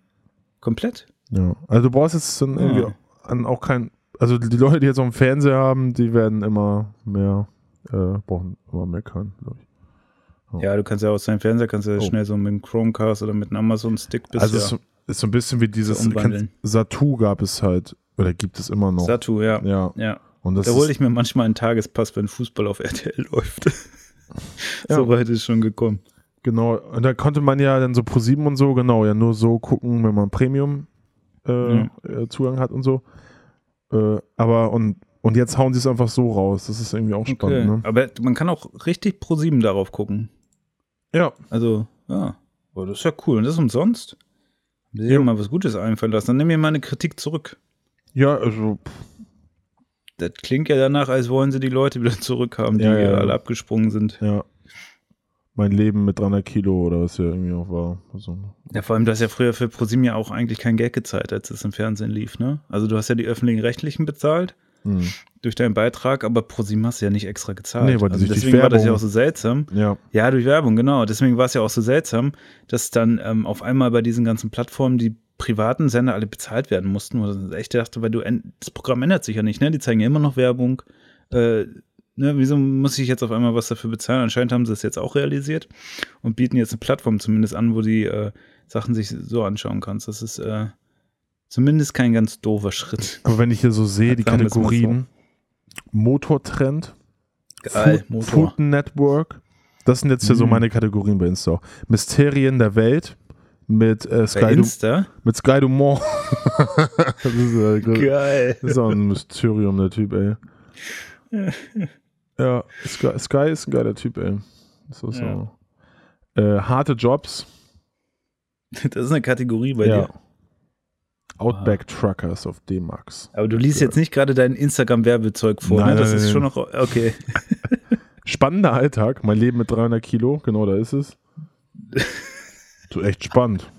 [SPEAKER 2] Komplett?
[SPEAKER 1] ja. Also du brauchst jetzt dann irgendwie
[SPEAKER 2] Ah.
[SPEAKER 1] an auch kein. Also die Leute, die jetzt auch einen Fernseher haben, die werden immer mehr, äh, brauchen immer mehr können, glaube ich.
[SPEAKER 2] Ja, du kannst ja aus deinem Fernseher kannst ja
[SPEAKER 1] Oh.
[SPEAKER 2] schnell so mit dem Chromecast oder mit einem Amazon-Stick bis
[SPEAKER 1] Also
[SPEAKER 2] ja.
[SPEAKER 1] ist, ist so ein bisschen wie dieses
[SPEAKER 2] So
[SPEAKER 1] kennst- Satu gab es halt, oder gibt es immer noch.
[SPEAKER 2] Satu, ja.
[SPEAKER 1] Ja.
[SPEAKER 2] ja.
[SPEAKER 1] Und das
[SPEAKER 2] Da hole ich mir manchmal einen Tagespass, wenn Fußball auf [laughs] RTL läuft.
[SPEAKER 1] Ja.
[SPEAKER 2] So weit ist schon gekommen.
[SPEAKER 1] Genau, und da konnte man ja dann so pro 7 und so, genau, ja nur so gucken, wenn man Premium äh,
[SPEAKER 2] Ja.
[SPEAKER 1] äh, Zugang hat und so. Äh, aber und, und jetzt hauen sie es einfach so raus. Das ist irgendwie auch spannend, ne?
[SPEAKER 2] Aber man kann auch richtig pro 7 darauf gucken.
[SPEAKER 1] Ja.
[SPEAKER 2] Also, ja. Oh, das ist ja cool. Und das ist umsonst? Haben sie
[SPEAKER 1] Ja.
[SPEAKER 2] mal was Gutes einfallen lassen. Dann nimm mir meine Kritik zurück.
[SPEAKER 1] Ja, also,
[SPEAKER 2] Das klingt ja danach, als wollen sie die Leute wieder [laughs] zurückhaben, die
[SPEAKER 1] ja, ja.
[SPEAKER 2] alle abgesprungen sind.
[SPEAKER 1] ja. Mein Leben mit 300 Kilo oder was ja irgendwie auch war. Also,
[SPEAKER 2] Ja, vor allem, du hast ja früher für ProSieben ja auch eigentlich kein Geld gezahlt, als es im Fernsehen lief, ne? Also du hast ja die öffentlichen Rechtlichen bezahlt
[SPEAKER 1] hm.
[SPEAKER 2] durch deinen Beitrag, aber ProSieben hast du ja nicht extra gezahlt.
[SPEAKER 1] Nee, weil
[SPEAKER 2] also deswegen war das ja
[SPEAKER 1] Werbung-
[SPEAKER 2] auch so seltsam.
[SPEAKER 1] Ja,
[SPEAKER 2] Ja, durch Werbung, genau. Deswegen war es ja auch so seltsam, dass dann ähm, auf einmal bei diesen ganzen Plattformen die privaten Sender alle bezahlt werden mussten. Wo ich echt dachte, weil du das Programm ändert sich ja nicht, ne? Die zeigen ja immer noch Werbung. Äh, ne? Wieso muss ich jetzt auf einmal was dafür bezahlen? Anscheinend haben sie das jetzt auch realisiert und bieten jetzt eine Plattform zumindest an, wo die äh, Sachen sich so anschauen kannst. Das ist äh, zumindest kein ganz doofer Schritt.
[SPEAKER 1] aber wenn ich hier so sehe, die
[SPEAKER 2] es mal so.
[SPEAKER 1] Kategorien Motortrend,
[SPEAKER 2] Geil,
[SPEAKER 1] Food,
[SPEAKER 2] Motor.
[SPEAKER 1] Food Network, das sind jetzt hier so
[SPEAKER 2] Mhm.
[SPEAKER 1] meine Kategorien bei Insta. Mysterien der Welt mit äh,
[SPEAKER 2] Bei
[SPEAKER 1] Sky, du,
[SPEAKER 2] Insta?
[SPEAKER 1] mit Sky Dumont. [laughs] das ist, äh,
[SPEAKER 2] Geil.
[SPEAKER 1] Das ist auch ein Mysterium, der Typ, ey. [laughs] Ja, Sky, Sky ist ein geiler Typ, ey. So, so. Äh, harte Jobs.
[SPEAKER 2] Das ist eine Kategorie bei
[SPEAKER 1] ja.
[SPEAKER 2] dir.
[SPEAKER 1] Outback Truckers auf D-Max.
[SPEAKER 2] Aber du liest jetzt nicht gerade dein Instagram-Werbezeug vor,
[SPEAKER 1] Nein,
[SPEAKER 2] ne? Das
[SPEAKER 1] nein,
[SPEAKER 2] ist
[SPEAKER 1] nein.
[SPEAKER 2] schon noch. Okay. [laughs]
[SPEAKER 1] Spannender Alltag. Mein Leben mit 300 Kilo. Genau, da ist es. [laughs] So echt spannend.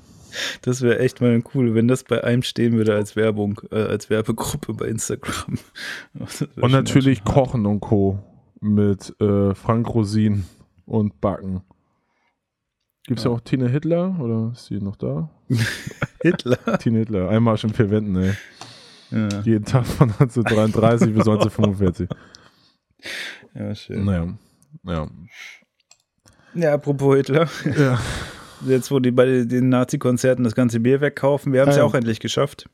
[SPEAKER 2] Das wäre echt mal cool, wenn das bei einem stehen würde als Werbung, äh, als Werbegruppe bei Instagram. [laughs]
[SPEAKER 1] Und natürlich. Kochen und Co. mit äh, Frank Rosin und Backen. Gibt es ja.
[SPEAKER 2] Ja.
[SPEAKER 1] auch Tine Hitler oder ist sie noch da? [laughs]
[SPEAKER 2] Hitler. [laughs]
[SPEAKER 1] Tine Hitler, einmal schon vier Wänden, ey.
[SPEAKER 2] Ja,
[SPEAKER 1] Jeden Tag von 1933 [laughs] bis 1945.
[SPEAKER 2] ja schön.
[SPEAKER 1] Naja. Ja.
[SPEAKER 2] Ja, apropos Hitler.
[SPEAKER 1] ja.
[SPEAKER 2] Jetzt, wo die bei den Nazi-Konzerten das ganze Bier wegkaufen, wir haben es
[SPEAKER 1] Ja,
[SPEAKER 2] ja
[SPEAKER 1] ja.
[SPEAKER 2] auch endlich geschafft.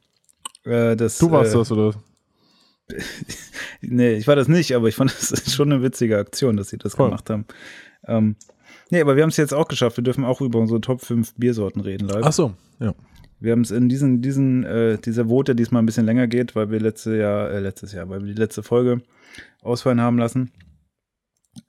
[SPEAKER 2] Äh, das,
[SPEAKER 1] Du warst
[SPEAKER 2] äh,
[SPEAKER 1] das, oder? [laughs]
[SPEAKER 2] Nee, ich war das nicht, aber ich fand das [laughs] schon eine witzige Aktion, dass sie das
[SPEAKER 1] Voll.
[SPEAKER 2] gemacht haben. Ähm, nee, aber wir haben es jetzt auch geschafft. Wir dürfen auch über unsere Top 5 Biersorten reden live.
[SPEAKER 1] Ach so, ja.
[SPEAKER 2] Wir haben es in diesen, diesen, äh, dieser Vote diesmal ein bisschen länger geht, weil wir letzte Jahr, äh, letztes Jahr, weil wir die letzte Folge ausfallen haben lassen.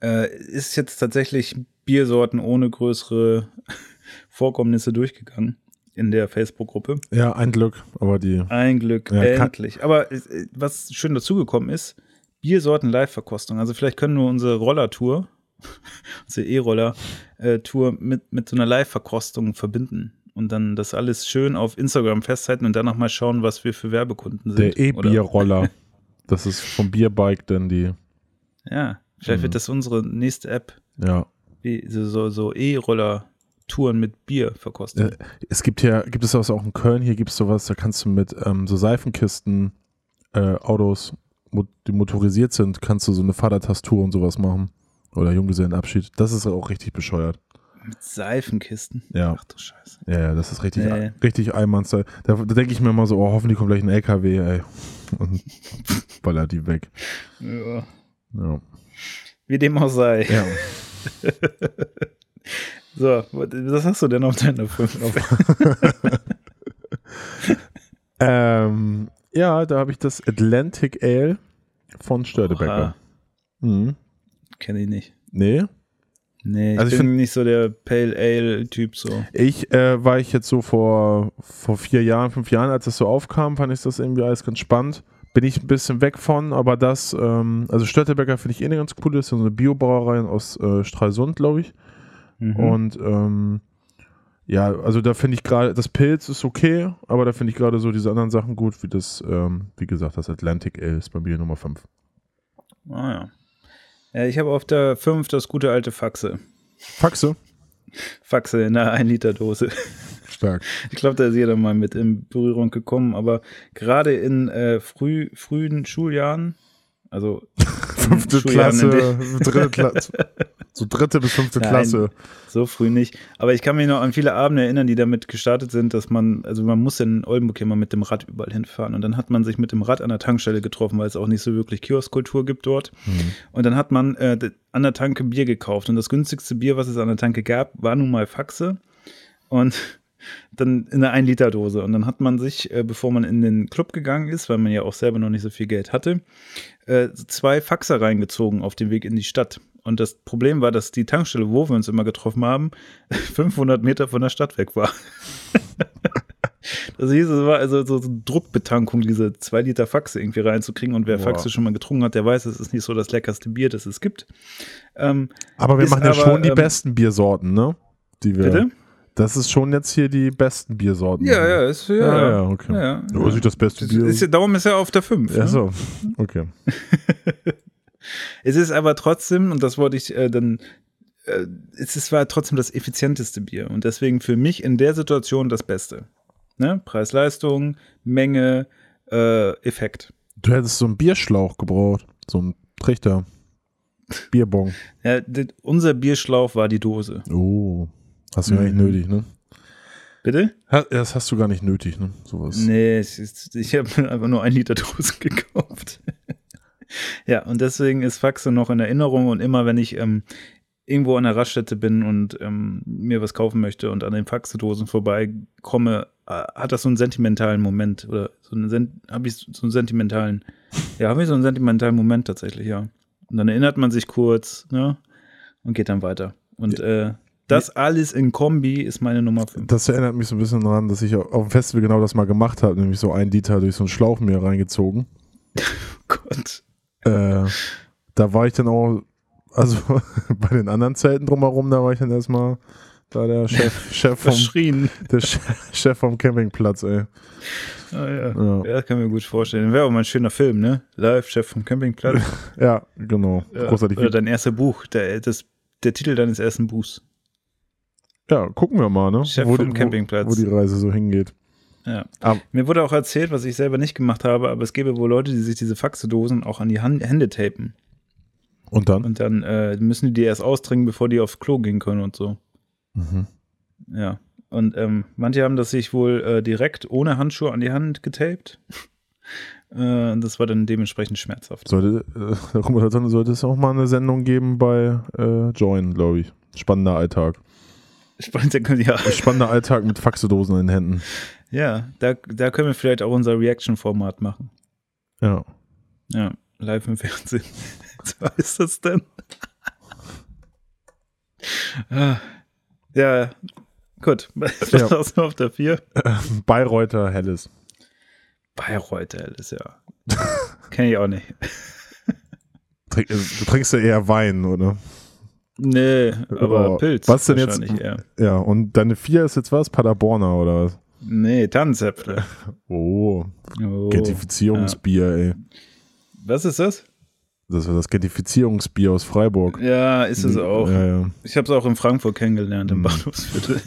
[SPEAKER 2] Äh, ist jetzt tatsächlich Biersorten ohne größere [laughs] Vorkommnisse durchgegangen in der Facebook-Gruppe.
[SPEAKER 1] Ja, ein Glück, aber die.
[SPEAKER 2] Ein Glück,
[SPEAKER 1] Ja,
[SPEAKER 2] endlich. Aber äh, was schön dazugekommen ist, Biersorten Live-Verkostung. Also vielleicht können wir unsere Roller-Tour, [laughs] unsere E-Roller-Tour mit, mit so einer Live-Verkostung verbinden. Und dann das alles schön auf Instagram festhalten und dann nochmal schauen, was wir für Werbekunden sind.
[SPEAKER 1] Der E-Bier-Roller. [laughs] Das ist vom Bierbike dann die.
[SPEAKER 2] Ja, vielleicht
[SPEAKER 1] Mhm.
[SPEAKER 2] wird das unsere nächste App.
[SPEAKER 1] Ja.
[SPEAKER 2] Wie so, so, so E-Roller-Touren mit Bierverkostung.
[SPEAKER 1] Äh, Es gibt ja, gibt es das auch in Köln, hier gibt es sowas, da kannst du mit ähm, so Seifenkisten, äh, Autos, die motorisiert sind, kannst du so eine Vatertastatur und sowas machen. Oder Junggesellenabschied. Das ist auch richtig bescheuert.
[SPEAKER 2] mit Seifenkisten.
[SPEAKER 1] Ja.
[SPEAKER 2] Ach du Scheiße.
[SPEAKER 1] Ja, ja, das ist richtig,
[SPEAKER 2] Nee.
[SPEAKER 1] richtig Einmannstyle. Da, da denke ich mir immer so, oh, hoffentlich kommt gleich ein LKW, ey. [laughs] Und ballert die weg.
[SPEAKER 2] Ja.
[SPEAKER 1] Ja.
[SPEAKER 2] Wie dem auch sei.
[SPEAKER 1] ja. [laughs]
[SPEAKER 2] So, was hast du denn auf deiner 5? [laughs]
[SPEAKER 1] ähm, ja, da habe ich das Atlantic Ale von Störtebecker.
[SPEAKER 2] Mhm. Kenne ich nicht.
[SPEAKER 1] Nee?
[SPEAKER 2] Nee, ich, also ich bin nicht so der Pale Ale-Typ so.
[SPEAKER 1] Ich äh, war ich jetzt so vor, vor vier Jahren, fünf Jahren, als das so aufkam, fand ich das irgendwie alles ganz spannend. Bin ich ein bisschen weg von, aber das, ähm, also Störtebecker finde ich eh eine ganz coole, ist so eine Biobrauerei aus äh, Stralsund, glaube ich. Mhm. Und ähm, ja, also da finde ich gerade, das Pilz ist okay, aber da finde ich gerade so diese anderen Sachen gut, wie das, ähm, wie gesagt, das Atlantic Ale ist bei mir Nummer 5.
[SPEAKER 2] Ah ja. ich habe auf der 5 das gute alte Faxe.
[SPEAKER 1] Faxe?
[SPEAKER 2] Faxe in einer 1 Liter Dose.
[SPEAKER 1] Stark. [laughs]
[SPEAKER 2] Ich glaube, da ist jeder mal mit in Berührung gekommen, aber gerade in äh, früh, frühen Schuljahren, also
[SPEAKER 1] fünfte Klasse, dritte Klasse, so dritte bis fünfte Nein, Klasse.
[SPEAKER 2] So früh nicht. Aber ich kann mich noch an viele Abende erinnern, die damit gestartet sind, dass man, also man muss in Oldenburg immer mit dem Rad überall hinfahren. Und dann hat man sich mit dem Rad an der Tankstelle getroffen, weil es auch nicht so wirklich Kioskkultur gibt dort. Mhm. Und dann hat man äh, an der Tanke Bier gekauft. Und das günstigste Bier, was es an der Tanke gab, war nun mal Faxe. Und dann in einer 1-Liter-Dose. Und dann hat man sich, äh, bevor man in den Club gegangen ist, weil man ja auch selber noch nicht so viel Geld hatte, äh, zwei Faxer reingezogen auf dem Weg in die Stadt. Und das Problem war, dass die Tankstelle, wo wir uns immer getroffen haben, [laughs] 500 Meter von der Stadt weg war. [laughs] das hieß, es war also so eine Druckbetankung, diese 2 Liter Faxe irgendwie reinzukriegen. Und wer wow. Faxe schon mal getrunken hat, der weiß, es ist nicht so das leckerste Bier, das es gibt.
[SPEAKER 1] Ähm, aber wir machen ja aber, schon die ähm, besten Biersorten, ne? Die wir, Bitte? Das ist schon jetzt hier die besten Biersorten.
[SPEAKER 2] Ja, ja, ist ja.
[SPEAKER 1] Ja, ja, okay. Ja, ja. Was ist das beste Bier?
[SPEAKER 2] Ist, darum ist er auf der 5.
[SPEAKER 1] Ja, ne? so. Okay. [laughs]
[SPEAKER 2] es ist aber trotzdem, und das wollte ich äh, dann, äh, es ist, war trotzdem das effizienteste Bier und deswegen für mich in der Situation das Beste. Ne? Preis-Leistung, Menge, äh, Effekt.
[SPEAKER 1] Du hättest so einen Bierschlauch gebraucht, so einen Trichter. [laughs] Bierbong.
[SPEAKER 2] Ja, unser Bierschlauch war die Dose.
[SPEAKER 1] Oh. Hast du gar nicht mhm. nötig, ne?
[SPEAKER 2] Bitte?
[SPEAKER 1] Das hast du gar nicht nötig, ne? Sowas.
[SPEAKER 2] Nee, ich habe einfach nur ein Liter Dosen [laughs] gekauft. ja, und deswegen ist Faxe noch in Erinnerung und immer, wenn ich ähm, irgendwo an der Raststätte bin und ähm, mir was kaufen möchte und an den Faxe-Dosen vorbeikomme, äh, hat das so einen sentimentalen Moment oder so einen, habe ich so einen sentimentalen, ja, habe ich so einen sentimentalen Moment tatsächlich, ja. Und dann erinnert man sich kurz, ne? Und geht dann weiter. Und ja. äh, das alles in Kombi ist meine Nummer 5.
[SPEAKER 1] Das erinnert mich so ein bisschen daran, dass ich auf dem Festival genau das mal gemacht habe, nämlich so ein Liter durch so einen Schlauch mir reingezogen.
[SPEAKER 2] Oh [laughs] Gott.
[SPEAKER 1] Äh, da war ich dann auch, also [laughs] bei den anderen Zelten drumherum, da war ich dann erstmal da der Chef, [laughs] Chef vom, der Chef vom Campingplatz, ey.
[SPEAKER 2] Ah, ja. ja. ja, das kann mir gut vorstellen. Wäre auch mal ein schöner Film, ne? Live, Chef vom Campingplatz.
[SPEAKER 1] ja, genau.
[SPEAKER 2] Ja. Großartig. Oder dein erster Buch, der, das, der Titel deines ersten Buchs.
[SPEAKER 1] Ja, gucken wir mal, ne?
[SPEAKER 2] Chef wo, vom Campingplatz.
[SPEAKER 1] Wo, wo die Reise so hingeht.
[SPEAKER 2] Ja. Ah. Mir wurde auch erzählt, was ich selber nicht gemacht habe, aber es gäbe wohl Leute, die sich diese Faxedosen auch an die Hand, Hände tapen.
[SPEAKER 1] Und dann?
[SPEAKER 2] Und dann äh, müssen die die erst austrinken, bevor die aufs Klo gehen können und so. Mhm. Ja. Und ähm, manche haben das sich wohl äh, direkt ohne Handschuhe an die Hand getaped. [laughs] äh, das war dann dementsprechend schmerzhaft.
[SPEAKER 1] Sollte, äh, [laughs] sollte es auch mal eine Sendung geben bei äh, Join, glaube ich. Spannender Alltag.
[SPEAKER 2] Spannender, ja.
[SPEAKER 1] Spannender Alltag mit Faxedosen in den Händen.
[SPEAKER 2] Ja, da, da können wir vielleicht auch unser Reaction-Format machen.
[SPEAKER 1] Ja.
[SPEAKER 2] Ja, live im Fernsehen. [laughs] Was ist das denn? Ah. ja, gut. Was [laughs] ja. hast du auf der 4? [laughs]
[SPEAKER 1] Bayreuther Helles.
[SPEAKER 2] Bayreuther Helles, ja. Kenn ich auch nicht.
[SPEAKER 1] Du trinkst ja eher Wein, oder?
[SPEAKER 2] Nee, aber oh, Pilz.
[SPEAKER 1] Was denn jetzt? Eher. Ja, und deine vier ist jetzt was? Paderborner oder was?
[SPEAKER 2] Nee, Tannenzäpfle. [laughs]
[SPEAKER 1] Oh. oh. Gentrifizierungsbier, ja. ey.
[SPEAKER 2] Was ist das?
[SPEAKER 1] Das war das Gentrifizierungsbier aus Freiburg.
[SPEAKER 2] Ja, ist es auch.
[SPEAKER 1] Ja, ja.
[SPEAKER 2] Ich habe es auch in Frankfurt kennengelernt, im mhm. Bahnhofsviertel.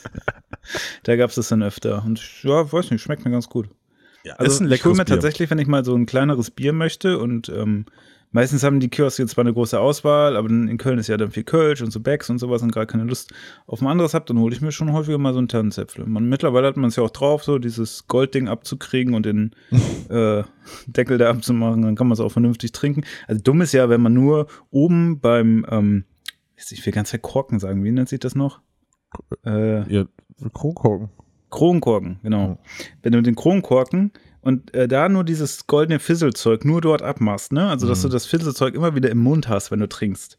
[SPEAKER 2] [laughs] da gab es das dann öfter. Und ja, weiß nicht, schmeckt mir ganz gut.
[SPEAKER 1] Ja, also, ist ein
[SPEAKER 2] ich hole mir tatsächlich, wenn ich mal so ein kleineres Bier möchte und ähm, Meistens haben die Kioske zwar eine große Auswahl, aber in Köln ist ja dann viel Kölsch und so Becks und sowas und gar keine Lust auf ein anderes habe, dann hole ich mir schon häufiger mal so einen Tannenzäpfle. Man, mittlerweile hat man es ja auch drauf, so dieses Goldding abzukriegen und den [laughs] äh, Deckel da abzumachen, dann kann man es auch vernünftig trinken. Also dumm ist ja, wenn man nur oben beim, ähm, ich will ganz Korken sagen, wie nennt sich das noch? Äh,
[SPEAKER 1] Ja, Kronkorken.
[SPEAKER 2] Kronkorken, genau.
[SPEAKER 1] Mhm.
[SPEAKER 2] Wenn du den Kronkorken und äh, da nur dieses goldene Fisselzeug nur dort abmachst, ne? Also, dass
[SPEAKER 1] Mhm.
[SPEAKER 2] du das Fisselzeug immer wieder im Mund hast, wenn du trinkst.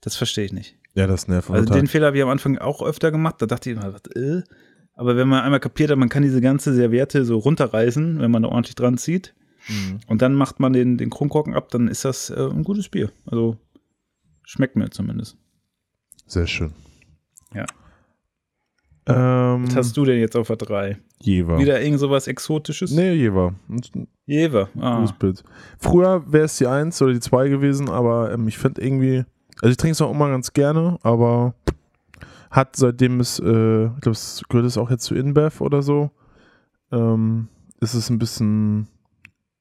[SPEAKER 2] Das verstehe ich nicht.
[SPEAKER 1] Ja, das nervt
[SPEAKER 2] Also, den Fehler habe ich am Anfang auch öfter gemacht. Da dachte ich immer, was, äh? Aber wenn man einmal kapiert hat, man kann diese ganze Serviette so runterreißen, wenn man da ordentlich dran zieht,
[SPEAKER 1] Mhm.
[SPEAKER 2] und dann macht man den, den Kronkorken ab, dann ist das äh, ein gutes Bier. Also, schmeckt mir zumindest.
[SPEAKER 1] Sehr schön.
[SPEAKER 2] Ja.
[SPEAKER 1] Ähm,
[SPEAKER 2] Was hast du denn jetzt auf der 3?
[SPEAKER 1] Jever.
[SPEAKER 2] Wieder irgend sowas Exotisches?
[SPEAKER 1] Nee, Jever.
[SPEAKER 2] Jever. Ah.
[SPEAKER 1] Gutes Bild. Früher wäre es die 1 oder die 2 gewesen, aber ähm, ich finde irgendwie, also ich trinke es auch immer ganz gerne, aber hat seitdem es, äh, ich glaube, es gehört es auch jetzt zu InBev oder so, ähm, ist es ein bisschen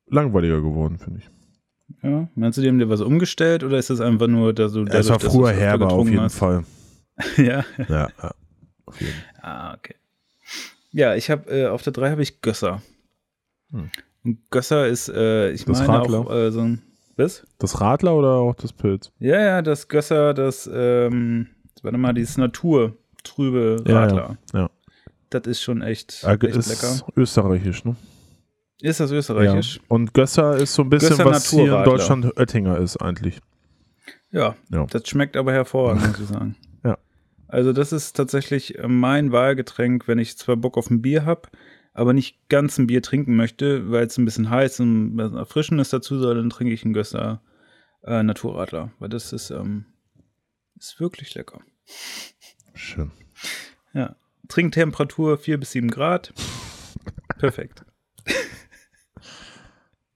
[SPEAKER 1] langweiliger geworden, finde ich.
[SPEAKER 2] Ja. Meinst du, die haben dir was umgestellt oder ist das einfach nur, dass du.
[SPEAKER 1] es war
[SPEAKER 2] dadurch,
[SPEAKER 1] früher herber auf jeden
[SPEAKER 2] hast?
[SPEAKER 1] Fall. [laughs]
[SPEAKER 2] ja.
[SPEAKER 1] Ja, ja.
[SPEAKER 2] Ah, okay. Ja, ich habe äh, auf der 3 habe ich Gösser.
[SPEAKER 1] Hm.
[SPEAKER 2] Und Gösser ist, äh, ich
[SPEAKER 1] Das
[SPEAKER 2] meine
[SPEAKER 1] Radler?
[SPEAKER 2] auch äh, so ein. Was?
[SPEAKER 1] Das Radler oder auch das Pilz?
[SPEAKER 2] Ja, ja, das Gösser, das, ähm, warte mal, dieses Naturtrübe
[SPEAKER 1] Ja, ja,
[SPEAKER 2] Radler.
[SPEAKER 1] ja.
[SPEAKER 2] Das ist schon echt,
[SPEAKER 1] Äh,
[SPEAKER 2] echt
[SPEAKER 1] ist
[SPEAKER 2] lecker.
[SPEAKER 1] österreichisch, ne?
[SPEAKER 2] Ist das österreichisch?
[SPEAKER 1] Ja. Und Gösser ist so ein bisschen,
[SPEAKER 2] Gösser
[SPEAKER 1] was hier in. Deutschland Oettinger ist eigentlich.
[SPEAKER 2] Ja,
[SPEAKER 1] Ja.
[SPEAKER 2] das schmeckt aber hervorragend, muss ich sagen.
[SPEAKER 1] Ja.
[SPEAKER 2] Also das ist tatsächlich äh, mein Wahlgetränk, wenn ich zwar Bock auf ein Bier habe, aber nicht ganz ein Bier trinken möchte, weil es ein bisschen heiß und was Erfrischendes dazu soll, dann trinke ich einen Gösser äh, Naturradler, weil das ist, ähm, ist wirklich lecker.
[SPEAKER 1] Schön.
[SPEAKER 2] Ja. Trinktemperatur 4 bis 7 Grad. Perfekt.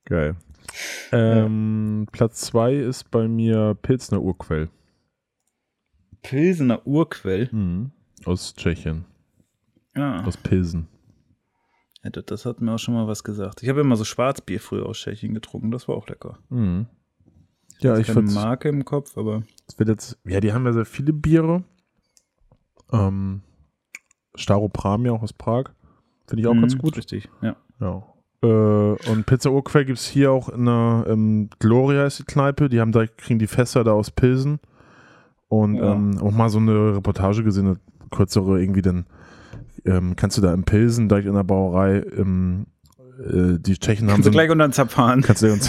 [SPEAKER 1] Geil. Ähm, Platz 2 ist bei mir Pilsner Urquell.
[SPEAKER 2] Pilsener Urquell.
[SPEAKER 1] Mhm. Aus Tschechien.
[SPEAKER 2] Ja,
[SPEAKER 1] Aus Pilsen.
[SPEAKER 2] ja, das, hat mir auch schon mal was gesagt. Ich habe immer so Schwarzbier früher aus Tschechien getrunken, das war auch lecker.
[SPEAKER 1] Mhm. Ja, ich finde
[SPEAKER 2] Marke im Kopf, aber
[SPEAKER 1] es wird jetzt. Ja, die haben ja sehr viele Biere. Ähm, Staropram ja auch aus Prag. Finde ich auch ganz
[SPEAKER 2] Mhm,
[SPEAKER 1] gut.
[SPEAKER 2] Richtig, ja.
[SPEAKER 1] Ja. Äh, und Pizza Urquell gibt es hier auch in der ähm, Gloria ist die Kneipe. Die haben da, kriegen die Fässer da aus Pilsen. Und
[SPEAKER 2] Ja.
[SPEAKER 1] ähm, auch mal so eine Reportage gesehen, eine kürzere irgendwie, dann ähm, kannst du da in Pilsen direkt in der Brauerei, ähm, äh, die Tschechen haben
[SPEAKER 2] Kannst
[SPEAKER 1] so
[SPEAKER 2] du gleich unter den Zapf fahren.
[SPEAKER 1] kannst du uns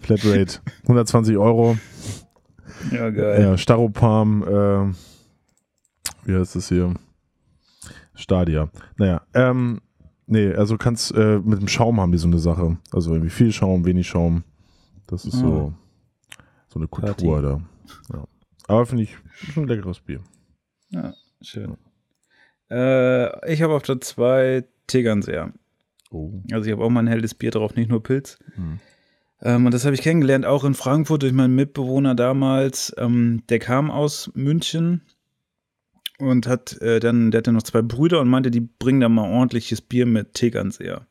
[SPEAKER 1] Flatrate 120 Euro.
[SPEAKER 2] Ja, geil.
[SPEAKER 1] Ja, Staropalm, äh, wie heißt das hier? Stadia. Naja, ähm, nee, also kannst, äh, mit dem Schaum haben die so eine Sache. Also irgendwie viel Schaum, wenig Schaum. Das ist so, so eine Kultur da. Ja. Aber finde ich schon ein leckeres Bier.
[SPEAKER 2] Schön. Äh, ich habe auf der 2 Tegernseer.
[SPEAKER 1] Oh.
[SPEAKER 2] Also ich habe auch mal ein helles Bier drauf, nicht nur Pilz.
[SPEAKER 1] Hm.
[SPEAKER 2] Ähm, und das habe ich kennengelernt, auch in Frankfurt durch meinen Mitbewohner damals. Ähm, der kam aus München und hat äh, dann, der hatte noch zwei Brüder und meinte, die bringen da mal ordentliches Bier mit Tegernseer.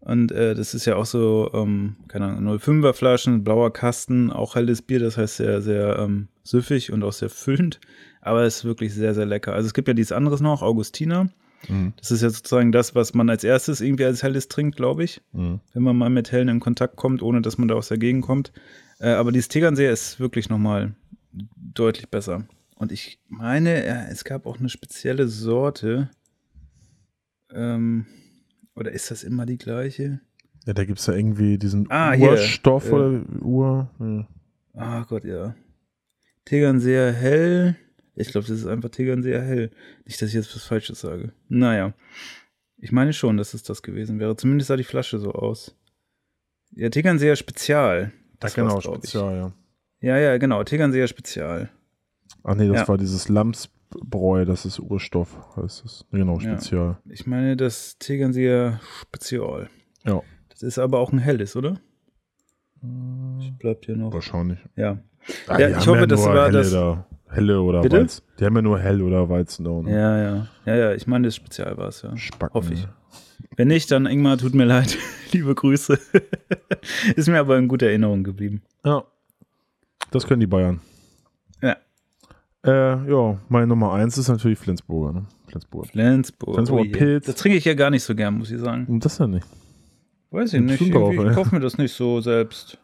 [SPEAKER 2] Und äh, das ist ja auch so, ähm, keine Ahnung, 05er Flaschen, blauer Kasten, auch helles Bier, das heißt sehr, sehr ähm, süffig und auch sehr füllend. Aber es ist wirklich sehr, sehr lecker. Also es gibt ja dieses anderes noch, Augustiner.
[SPEAKER 1] Mhm.
[SPEAKER 2] Das ist ja sozusagen das, was man als erstes irgendwie als helles trinkt, glaube ich
[SPEAKER 1] Mhm.
[SPEAKER 2] wenn man mal mit Hellen in Kontakt kommt, ohne dass man da aus der Gegend kommt. Äh, aber dieses Tegernseer ist wirklich nochmal deutlich besser. Und ich meine, ja, es gab auch eine spezielle Sorte. Ähm, oder ist das immer die gleiche?
[SPEAKER 1] Ja, da gibt es ja irgendwie diesen
[SPEAKER 2] Ah, hier,
[SPEAKER 1] Urstoff
[SPEAKER 2] äh,
[SPEAKER 1] oder Ur. Ja.
[SPEAKER 2] Ah Gott, ja. Tegernseer hell. Ich glaube, das ist einfach Tegernseer hell. Nicht, dass ich jetzt was Falsches sage. Naja. Ich meine schon, dass es das gewesen wäre. Zumindest sah die Flasche so aus. Ja, Tegernseer Spezial. Das
[SPEAKER 1] ja, genau, spezial, ja.
[SPEAKER 2] Ja, ja, genau. Tegernseer Spezial.
[SPEAKER 1] Ach nee, das
[SPEAKER 2] Ja.
[SPEAKER 1] war dieses Lamsbräu, das ist Urstoff, heißt es. Genau,
[SPEAKER 2] Ja.
[SPEAKER 1] spezial.
[SPEAKER 2] Ich meine, das Tegernseer Spezial.
[SPEAKER 1] Ja.
[SPEAKER 2] Das ist aber auch ein helles, oder? Bleibt hier noch.
[SPEAKER 1] Wahrscheinlich.
[SPEAKER 2] Ja.
[SPEAKER 1] Ah,
[SPEAKER 2] Ja, ich hoffe, das
[SPEAKER 1] nur
[SPEAKER 2] war das-
[SPEAKER 1] Da, helle oder
[SPEAKER 2] Bitte?
[SPEAKER 1] Weizen. Die haben ja nur hell oder Weizen da. Ne?
[SPEAKER 2] Ja, ja. Ja, ja. Ich meine, das Spezial war es, ja.
[SPEAKER 1] Spacken.
[SPEAKER 2] Hoffe ich. Wenn nicht, dann Ingmar, tut mir leid. [laughs] Liebe Grüße. [laughs] ist mir aber in guter Erinnerung geblieben.
[SPEAKER 1] Ja. Das können die Bayern.
[SPEAKER 2] Ja.
[SPEAKER 1] Äh, ja, meine Nummer eins ist natürlich Flensburger. Ne? Flensburg.
[SPEAKER 2] Flensburg.
[SPEAKER 1] Flensburger
[SPEAKER 2] oh.
[SPEAKER 1] Pilz.
[SPEAKER 2] Das trinke ich ja gar nicht so gern, muss ich sagen.
[SPEAKER 1] Und das ja nicht.
[SPEAKER 2] Weiß ich nicht.
[SPEAKER 1] ey.
[SPEAKER 2] ich kaufe mir das nicht so selbst.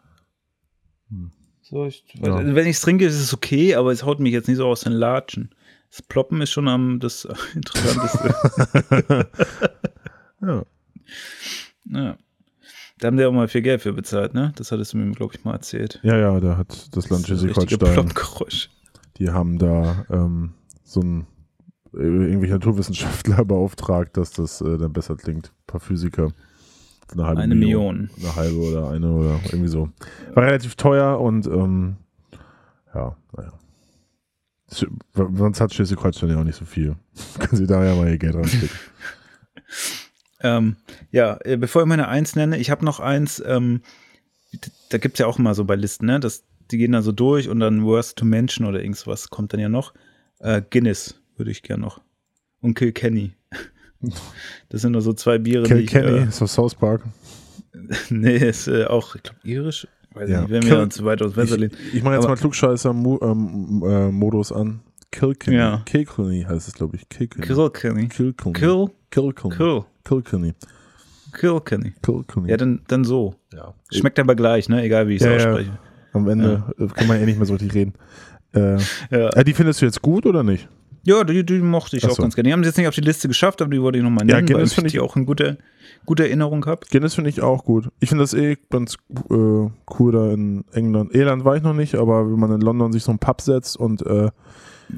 [SPEAKER 1] Hm.
[SPEAKER 2] So, ich,
[SPEAKER 1] Ja.
[SPEAKER 2] Wenn ich es trinke, ist es okay, aber es haut mich jetzt nicht so aus den Latschen. Das Ploppen ist schon am das [laughs] Interessanteste. [laughs]
[SPEAKER 1] Ja.
[SPEAKER 2] ja. Da haben die auch mal viel Geld für bezahlt, ne? Das hattest du mir, glaube ich, mal erzählt.
[SPEAKER 1] ja, ja, da hat das Land Schleswig-Holstein. Die haben da ähm, so ein äh, irgendwelche Naturwissenschaftler [laughs] beauftragt, dass das äh, dann besser klingt. Ein paar Physiker. Eine halbe
[SPEAKER 2] Eine Million.
[SPEAKER 1] Eine halbe oder eine oder irgendwie so. War relativ teuer und ähm, ja, naja. Sonst hat Schleswig-Holstein ja auch nicht so viel. [laughs] Können sie da ja mal ihr Geld reinstecken. [laughs]
[SPEAKER 2] Ähm, ja, äh, bevor ich meine Eins nenne, ich habe noch eins, ähm, da gibt es ja auch immer so bei Listen, ne? Das, die gehen da so durch und dann Worst to Mention oder irgendwas kommt dann ja noch. Äh, Guinness würde ich gern noch. Und Kilkenny. [laughs] Das sind nur so zwei Biere,
[SPEAKER 1] Kilkenny,
[SPEAKER 2] äh,
[SPEAKER 1] ist das South Park. [laughs]
[SPEAKER 2] nee, ist äh, auch, ich glaube, irisch. Weiß
[SPEAKER 1] Ja.
[SPEAKER 2] nicht, wenn wir uns weit aus Fenster
[SPEAKER 1] Ich, ich mache jetzt
[SPEAKER 2] Aber-
[SPEAKER 1] mal Klugscheißer-Modus ähm, äh, an. Kilkenny.
[SPEAKER 2] Ja.
[SPEAKER 1] Kilkenny heißt es, glaube ich. Kilkenny.
[SPEAKER 2] Kilkenny.
[SPEAKER 1] Kilkenny.
[SPEAKER 2] Kill,
[SPEAKER 1] Kilkenny.
[SPEAKER 2] Kill,
[SPEAKER 1] Kilkenny.
[SPEAKER 2] Kilkenny.
[SPEAKER 1] Kilkenny.
[SPEAKER 2] Ja, dann, dann so.
[SPEAKER 1] ja.
[SPEAKER 2] Schmeckt aber gleich, ne? Egal wie ich es
[SPEAKER 1] Ja, ja. Am Ende äh, kann man ja nicht mehr so richtig reden. Äh,
[SPEAKER 2] Ja.
[SPEAKER 1] äh, die findest du jetzt gut oder nicht?
[SPEAKER 2] Ja, die, die mochte ich
[SPEAKER 1] Ach
[SPEAKER 2] auch
[SPEAKER 1] so.
[SPEAKER 2] ganz gerne. Die haben es jetzt nicht auf die Liste geschafft, aber die wollte ich nochmal
[SPEAKER 1] Ja,
[SPEAKER 2] nennen, weil
[SPEAKER 1] Guinness
[SPEAKER 2] ich
[SPEAKER 1] finde
[SPEAKER 2] die
[SPEAKER 1] ich-
[SPEAKER 2] auch in guter, guter Erinnerung habe.
[SPEAKER 1] Guinness finde ich auch gut. Ich finde das eh ganz äh, cool da in England. Irland war ich noch nicht, aber wenn man in London sich so einen Pub setzt und äh,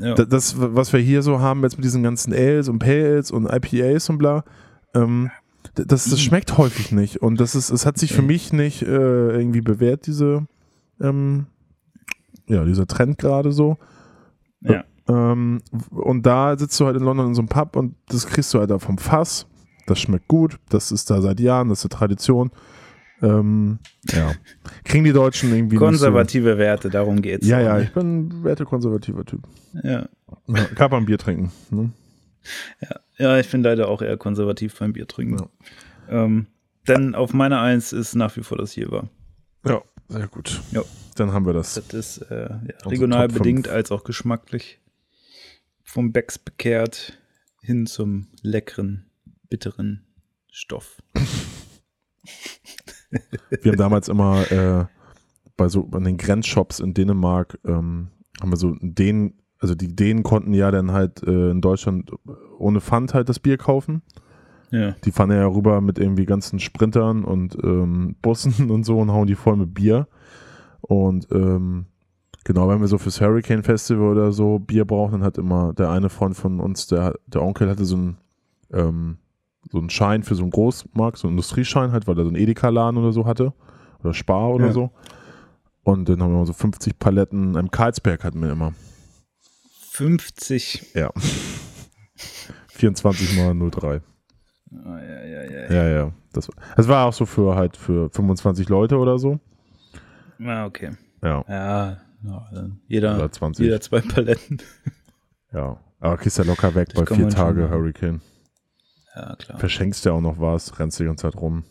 [SPEAKER 2] Ja.
[SPEAKER 1] da- das, was wir hier so haben jetzt mit diesen ganzen Ales und Pale Ales und IPAs und bla, ähm, das, das schmeckt häufig nicht. Und das ist, es hat sich für mich nicht äh, irgendwie bewährt, diese, ähm, ja, dieser Trend gerade so.
[SPEAKER 2] ja.
[SPEAKER 1] Ähm, und da sitzt du halt in London in so einem Pub und das kriegst du halt da vom Fass. Das schmeckt gut. Das ist da seit Jahren, das ist eine Tradition. Ähm, ja. Kriegen die Deutschen irgendwie
[SPEAKER 2] Konservative Werte, darum geht's.
[SPEAKER 1] so. Ja, ja, ich bin ein wertekonservativer Typ.
[SPEAKER 2] ja.
[SPEAKER 1] Ja, Kann man Bier trinken. Ne?
[SPEAKER 2] Ja, ich bin leider auch eher konservativ beim Bier trinken. Ähm, denn auf meiner Eins ist nach wie vor das hier war.
[SPEAKER 1] Ja, sehr gut.
[SPEAKER 2] Ja.
[SPEAKER 1] Dann haben wir das.
[SPEAKER 2] Das ist äh, ja,
[SPEAKER 1] Unsere
[SPEAKER 2] regional
[SPEAKER 1] Top
[SPEAKER 2] bedingt als auch geschmacklich vom Becks bekehrt hin zum leckeren, bitteren Stoff. [laughs]
[SPEAKER 1] Wir haben damals immer äh, bei so an den Grenzshops in Dänemark ähm, haben wir so den, also die Dänen konnten ja dann halt äh, in Deutschland ohne Pfand halt das Bier kaufen.
[SPEAKER 2] Ja.
[SPEAKER 1] Die fahren ja rüber mit irgendwie ganzen Sprintern und ähm, Bussen [laughs] und so und hauen die voll mit Bier. Und ähm, genau, wenn wir so fürs Hurricane Festival oder so Bier brauchen, dann hat immer der eine Freund von uns, der, der Onkel hatte so einen, ähm, so einen Schein für so einen Großmarkt, so einen Industrieschein halt, weil er so einen Edeka-Laden oder so hatte. Oder Spar oder
[SPEAKER 2] Ja.
[SPEAKER 1] so. Und dann haben wir immer so 50 Paletten, im Karlsberg hatten wir immer.
[SPEAKER 2] 50.
[SPEAKER 1] Ja. [laughs] 24 mal 03.
[SPEAKER 2] Ah, ja, ja, ja.
[SPEAKER 1] Ja, ja. Das, das war auch so für halt für 25 Leute oder so.
[SPEAKER 2] Ah, okay.
[SPEAKER 1] Ja.
[SPEAKER 2] Ja, jeder,
[SPEAKER 1] Oder 20.
[SPEAKER 2] jeder zwei Paletten. [laughs]
[SPEAKER 1] Ja. Aber kriegst ja locker weg
[SPEAKER 2] Das
[SPEAKER 1] bei vier Tage. Hurricane.
[SPEAKER 2] Ja, klar.
[SPEAKER 1] Verschenkst ja auch noch was, rennst die ganze Zeit rum.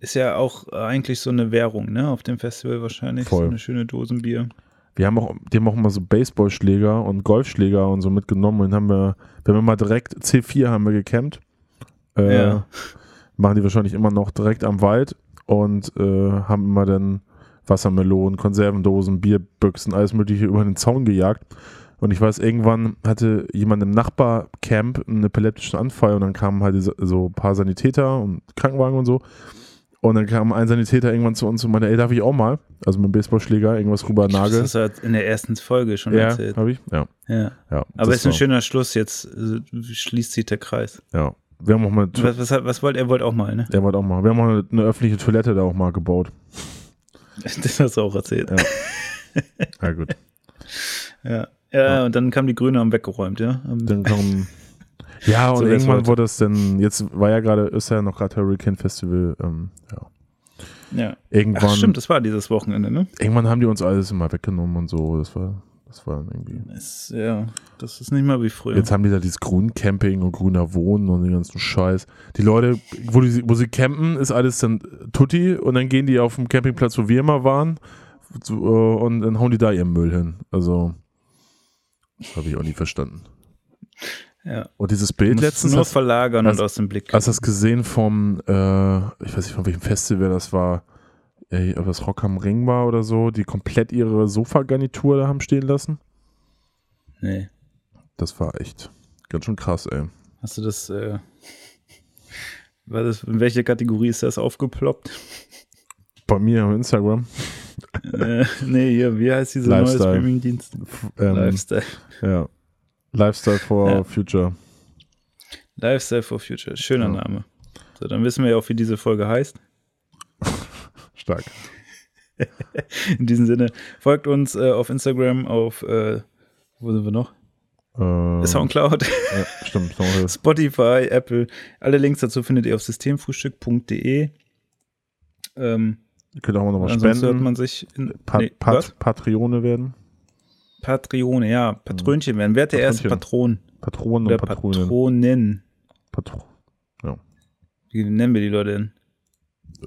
[SPEAKER 2] Ist ja auch eigentlich so eine Währung, ne? Auf dem Festival wahrscheinlich.
[SPEAKER 1] Voll.
[SPEAKER 2] So eine schöne Dosenbier.
[SPEAKER 1] Wir haben auch, die haben auch immer so Baseballschläger und Golfschläger und so mitgenommen und haben wir, wir haben immer direkt C4 haben wir gecampt. Äh,
[SPEAKER 2] Ja.
[SPEAKER 1] Machen die wahrscheinlich immer noch direkt am Wald und äh, haben immer dann Wassermelonen, Konservendosen, Bierbüchsen, alles Mögliche über den Zaun gejagt. Und ich weiß, irgendwann hatte jemand im Nachbarcamp einen epileptischen Anfall und dann kamen halt so ein paar Sanitäter und Krankenwagen und so. Und dann kam ein Sanitäter irgendwann zu uns und meinte, ey, darf ich auch mal? Also mit dem Baseballschläger irgendwas rüber
[SPEAKER 2] Das
[SPEAKER 1] Nagel.
[SPEAKER 2] hast du in der ersten Folge schon
[SPEAKER 1] Ja,
[SPEAKER 2] erzählt.
[SPEAKER 1] habe ich? Ja.
[SPEAKER 2] Ja.
[SPEAKER 1] ja
[SPEAKER 2] Aber
[SPEAKER 1] das
[SPEAKER 2] ist ein schöner Schluss. Jetzt äh, schließt sich der Kreis.
[SPEAKER 1] Ja. Wir haben auch mal,
[SPEAKER 2] Was, was, was wollt er wollt auch mal, ne?
[SPEAKER 1] er wollte auch mal, wir haben auch eine, öffentliche Toilette da auch mal gebaut. [laughs]
[SPEAKER 2] Das hast du auch erzählt.
[SPEAKER 1] Ja. Ja, gut. [laughs]
[SPEAKER 2] Ja. Ja, und dann kam die Grüne haben weggeräumt, ja.
[SPEAKER 1] Dann kommen. [laughs] Ja, und
[SPEAKER 2] So
[SPEAKER 1] irgendwann wurde es dann, jetzt war ja gerade, ist ja noch gerade Hurricane Festival, ähm, ja.
[SPEAKER 2] ja.
[SPEAKER 1] Irgendwann,
[SPEAKER 2] Ach, stimmt, das war dieses Wochenende, ne?
[SPEAKER 1] irgendwann haben die uns alles immer weggenommen und so. Das war, das war dann irgendwie.
[SPEAKER 2] Ist, ja, das ist nicht mal wie früher.
[SPEAKER 1] Jetzt haben die da dieses Grüncamping und grüner Wohnen und den ganzen Scheiß. Die Leute, wo, die, wo sie campen, ist alles dann Tutti und dann gehen die auf dem Campingplatz, wo wir immer waren äh, und dann hauen die da ihren Müll hin. Also, habe ich auch nie verstanden.
[SPEAKER 2] ja.
[SPEAKER 1] Und dieses Bild letztens,
[SPEAKER 2] nur
[SPEAKER 1] hast,
[SPEAKER 2] verlagern
[SPEAKER 1] hast-
[SPEAKER 2] und aus dem Blick.
[SPEAKER 1] hast du das gesehen vom, äh, ich weiß nicht von welchem Festival das war, äh, ob das Rock am Ring war oder so, die komplett ihre Sofagarnitur da haben stehen lassen?
[SPEAKER 2] nee.
[SPEAKER 1] Das war echt ganz schön krass, ey.
[SPEAKER 2] Hast du das, äh, [laughs] war das, in welche Kategorie ist das aufgeploppt?
[SPEAKER 1] Bei mir auf Instagram.
[SPEAKER 2] äh, nee, hier, wie heißt dieser neue Streaming-Dienst?
[SPEAKER 1] Ähm, Lifestyle. Ja. Lifestyle for ja. Future.
[SPEAKER 2] Lifestyle for Future, schöner ja. Name. So, dann wissen wir ja auch, wie diese Folge heißt.
[SPEAKER 1] Stark. [laughs]
[SPEAKER 2] In diesem Sinne, folgt uns äh, auf Instagram, auf, äh, wo sind wir noch?
[SPEAKER 1] Ähm,
[SPEAKER 2] Soundcloud.
[SPEAKER 1] Ja, stimmt.
[SPEAKER 2] Spotify, Apple. Alle Links dazu findet ihr auf systemfrühstück.de.
[SPEAKER 1] Ähm, ihr könnt auch mal spenden.
[SPEAKER 2] hört man sich
[SPEAKER 1] in, pa nee, Pat Patrione werden.
[SPEAKER 2] Patrione, ja. Patrönchen werden. Wer hat der erste Patron?
[SPEAKER 1] Patronen und
[SPEAKER 2] Patronen. Patronen.
[SPEAKER 1] Patro ja.
[SPEAKER 2] Wie nennen wir die Leute denn?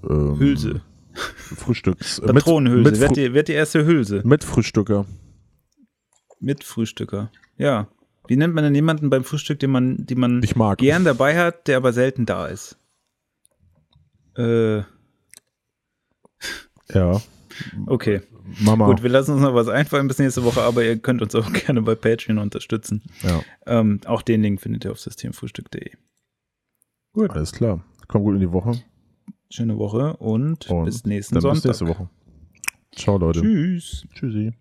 [SPEAKER 1] Ähm,
[SPEAKER 2] Hülse.
[SPEAKER 1] Frühstücks.
[SPEAKER 2] Patronenhülse. Wer, die, wer die erste Hülse?
[SPEAKER 1] Mit Frühstücker.
[SPEAKER 2] Mit Frühstücker. Ja. Wie nennt man denn jemanden beim Frühstück, den man, die man
[SPEAKER 1] ich mag.
[SPEAKER 2] gern dabei hat, der aber selten da ist? Äh.
[SPEAKER 1] Ja.
[SPEAKER 2] Okay.
[SPEAKER 1] Mama.
[SPEAKER 2] Gut, wir lassen uns noch was einfallen bis nächste Woche, aber ihr könnt uns auch [laughs] gerne bei Patreon unterstützen.
[SPEAKER 1] Ja.
[SPEAKER 2] Ähm, auch den Link findet ihr auf systemfrühstück.de.
[SPEAKER 1] Gut. Alles klar. Komm gut in die Woche.
[SPEAKER 2] Schöne Woche und, und bis nächsten
[SPEAKER 1] dann
[SPEAKER 2] Sonntag.
[SPEAKER 1] Bis nächste Woche. Ciao, Leute.
[SPEAKER 2] Tschüss.
[SPEAKER 1] Tschüssi.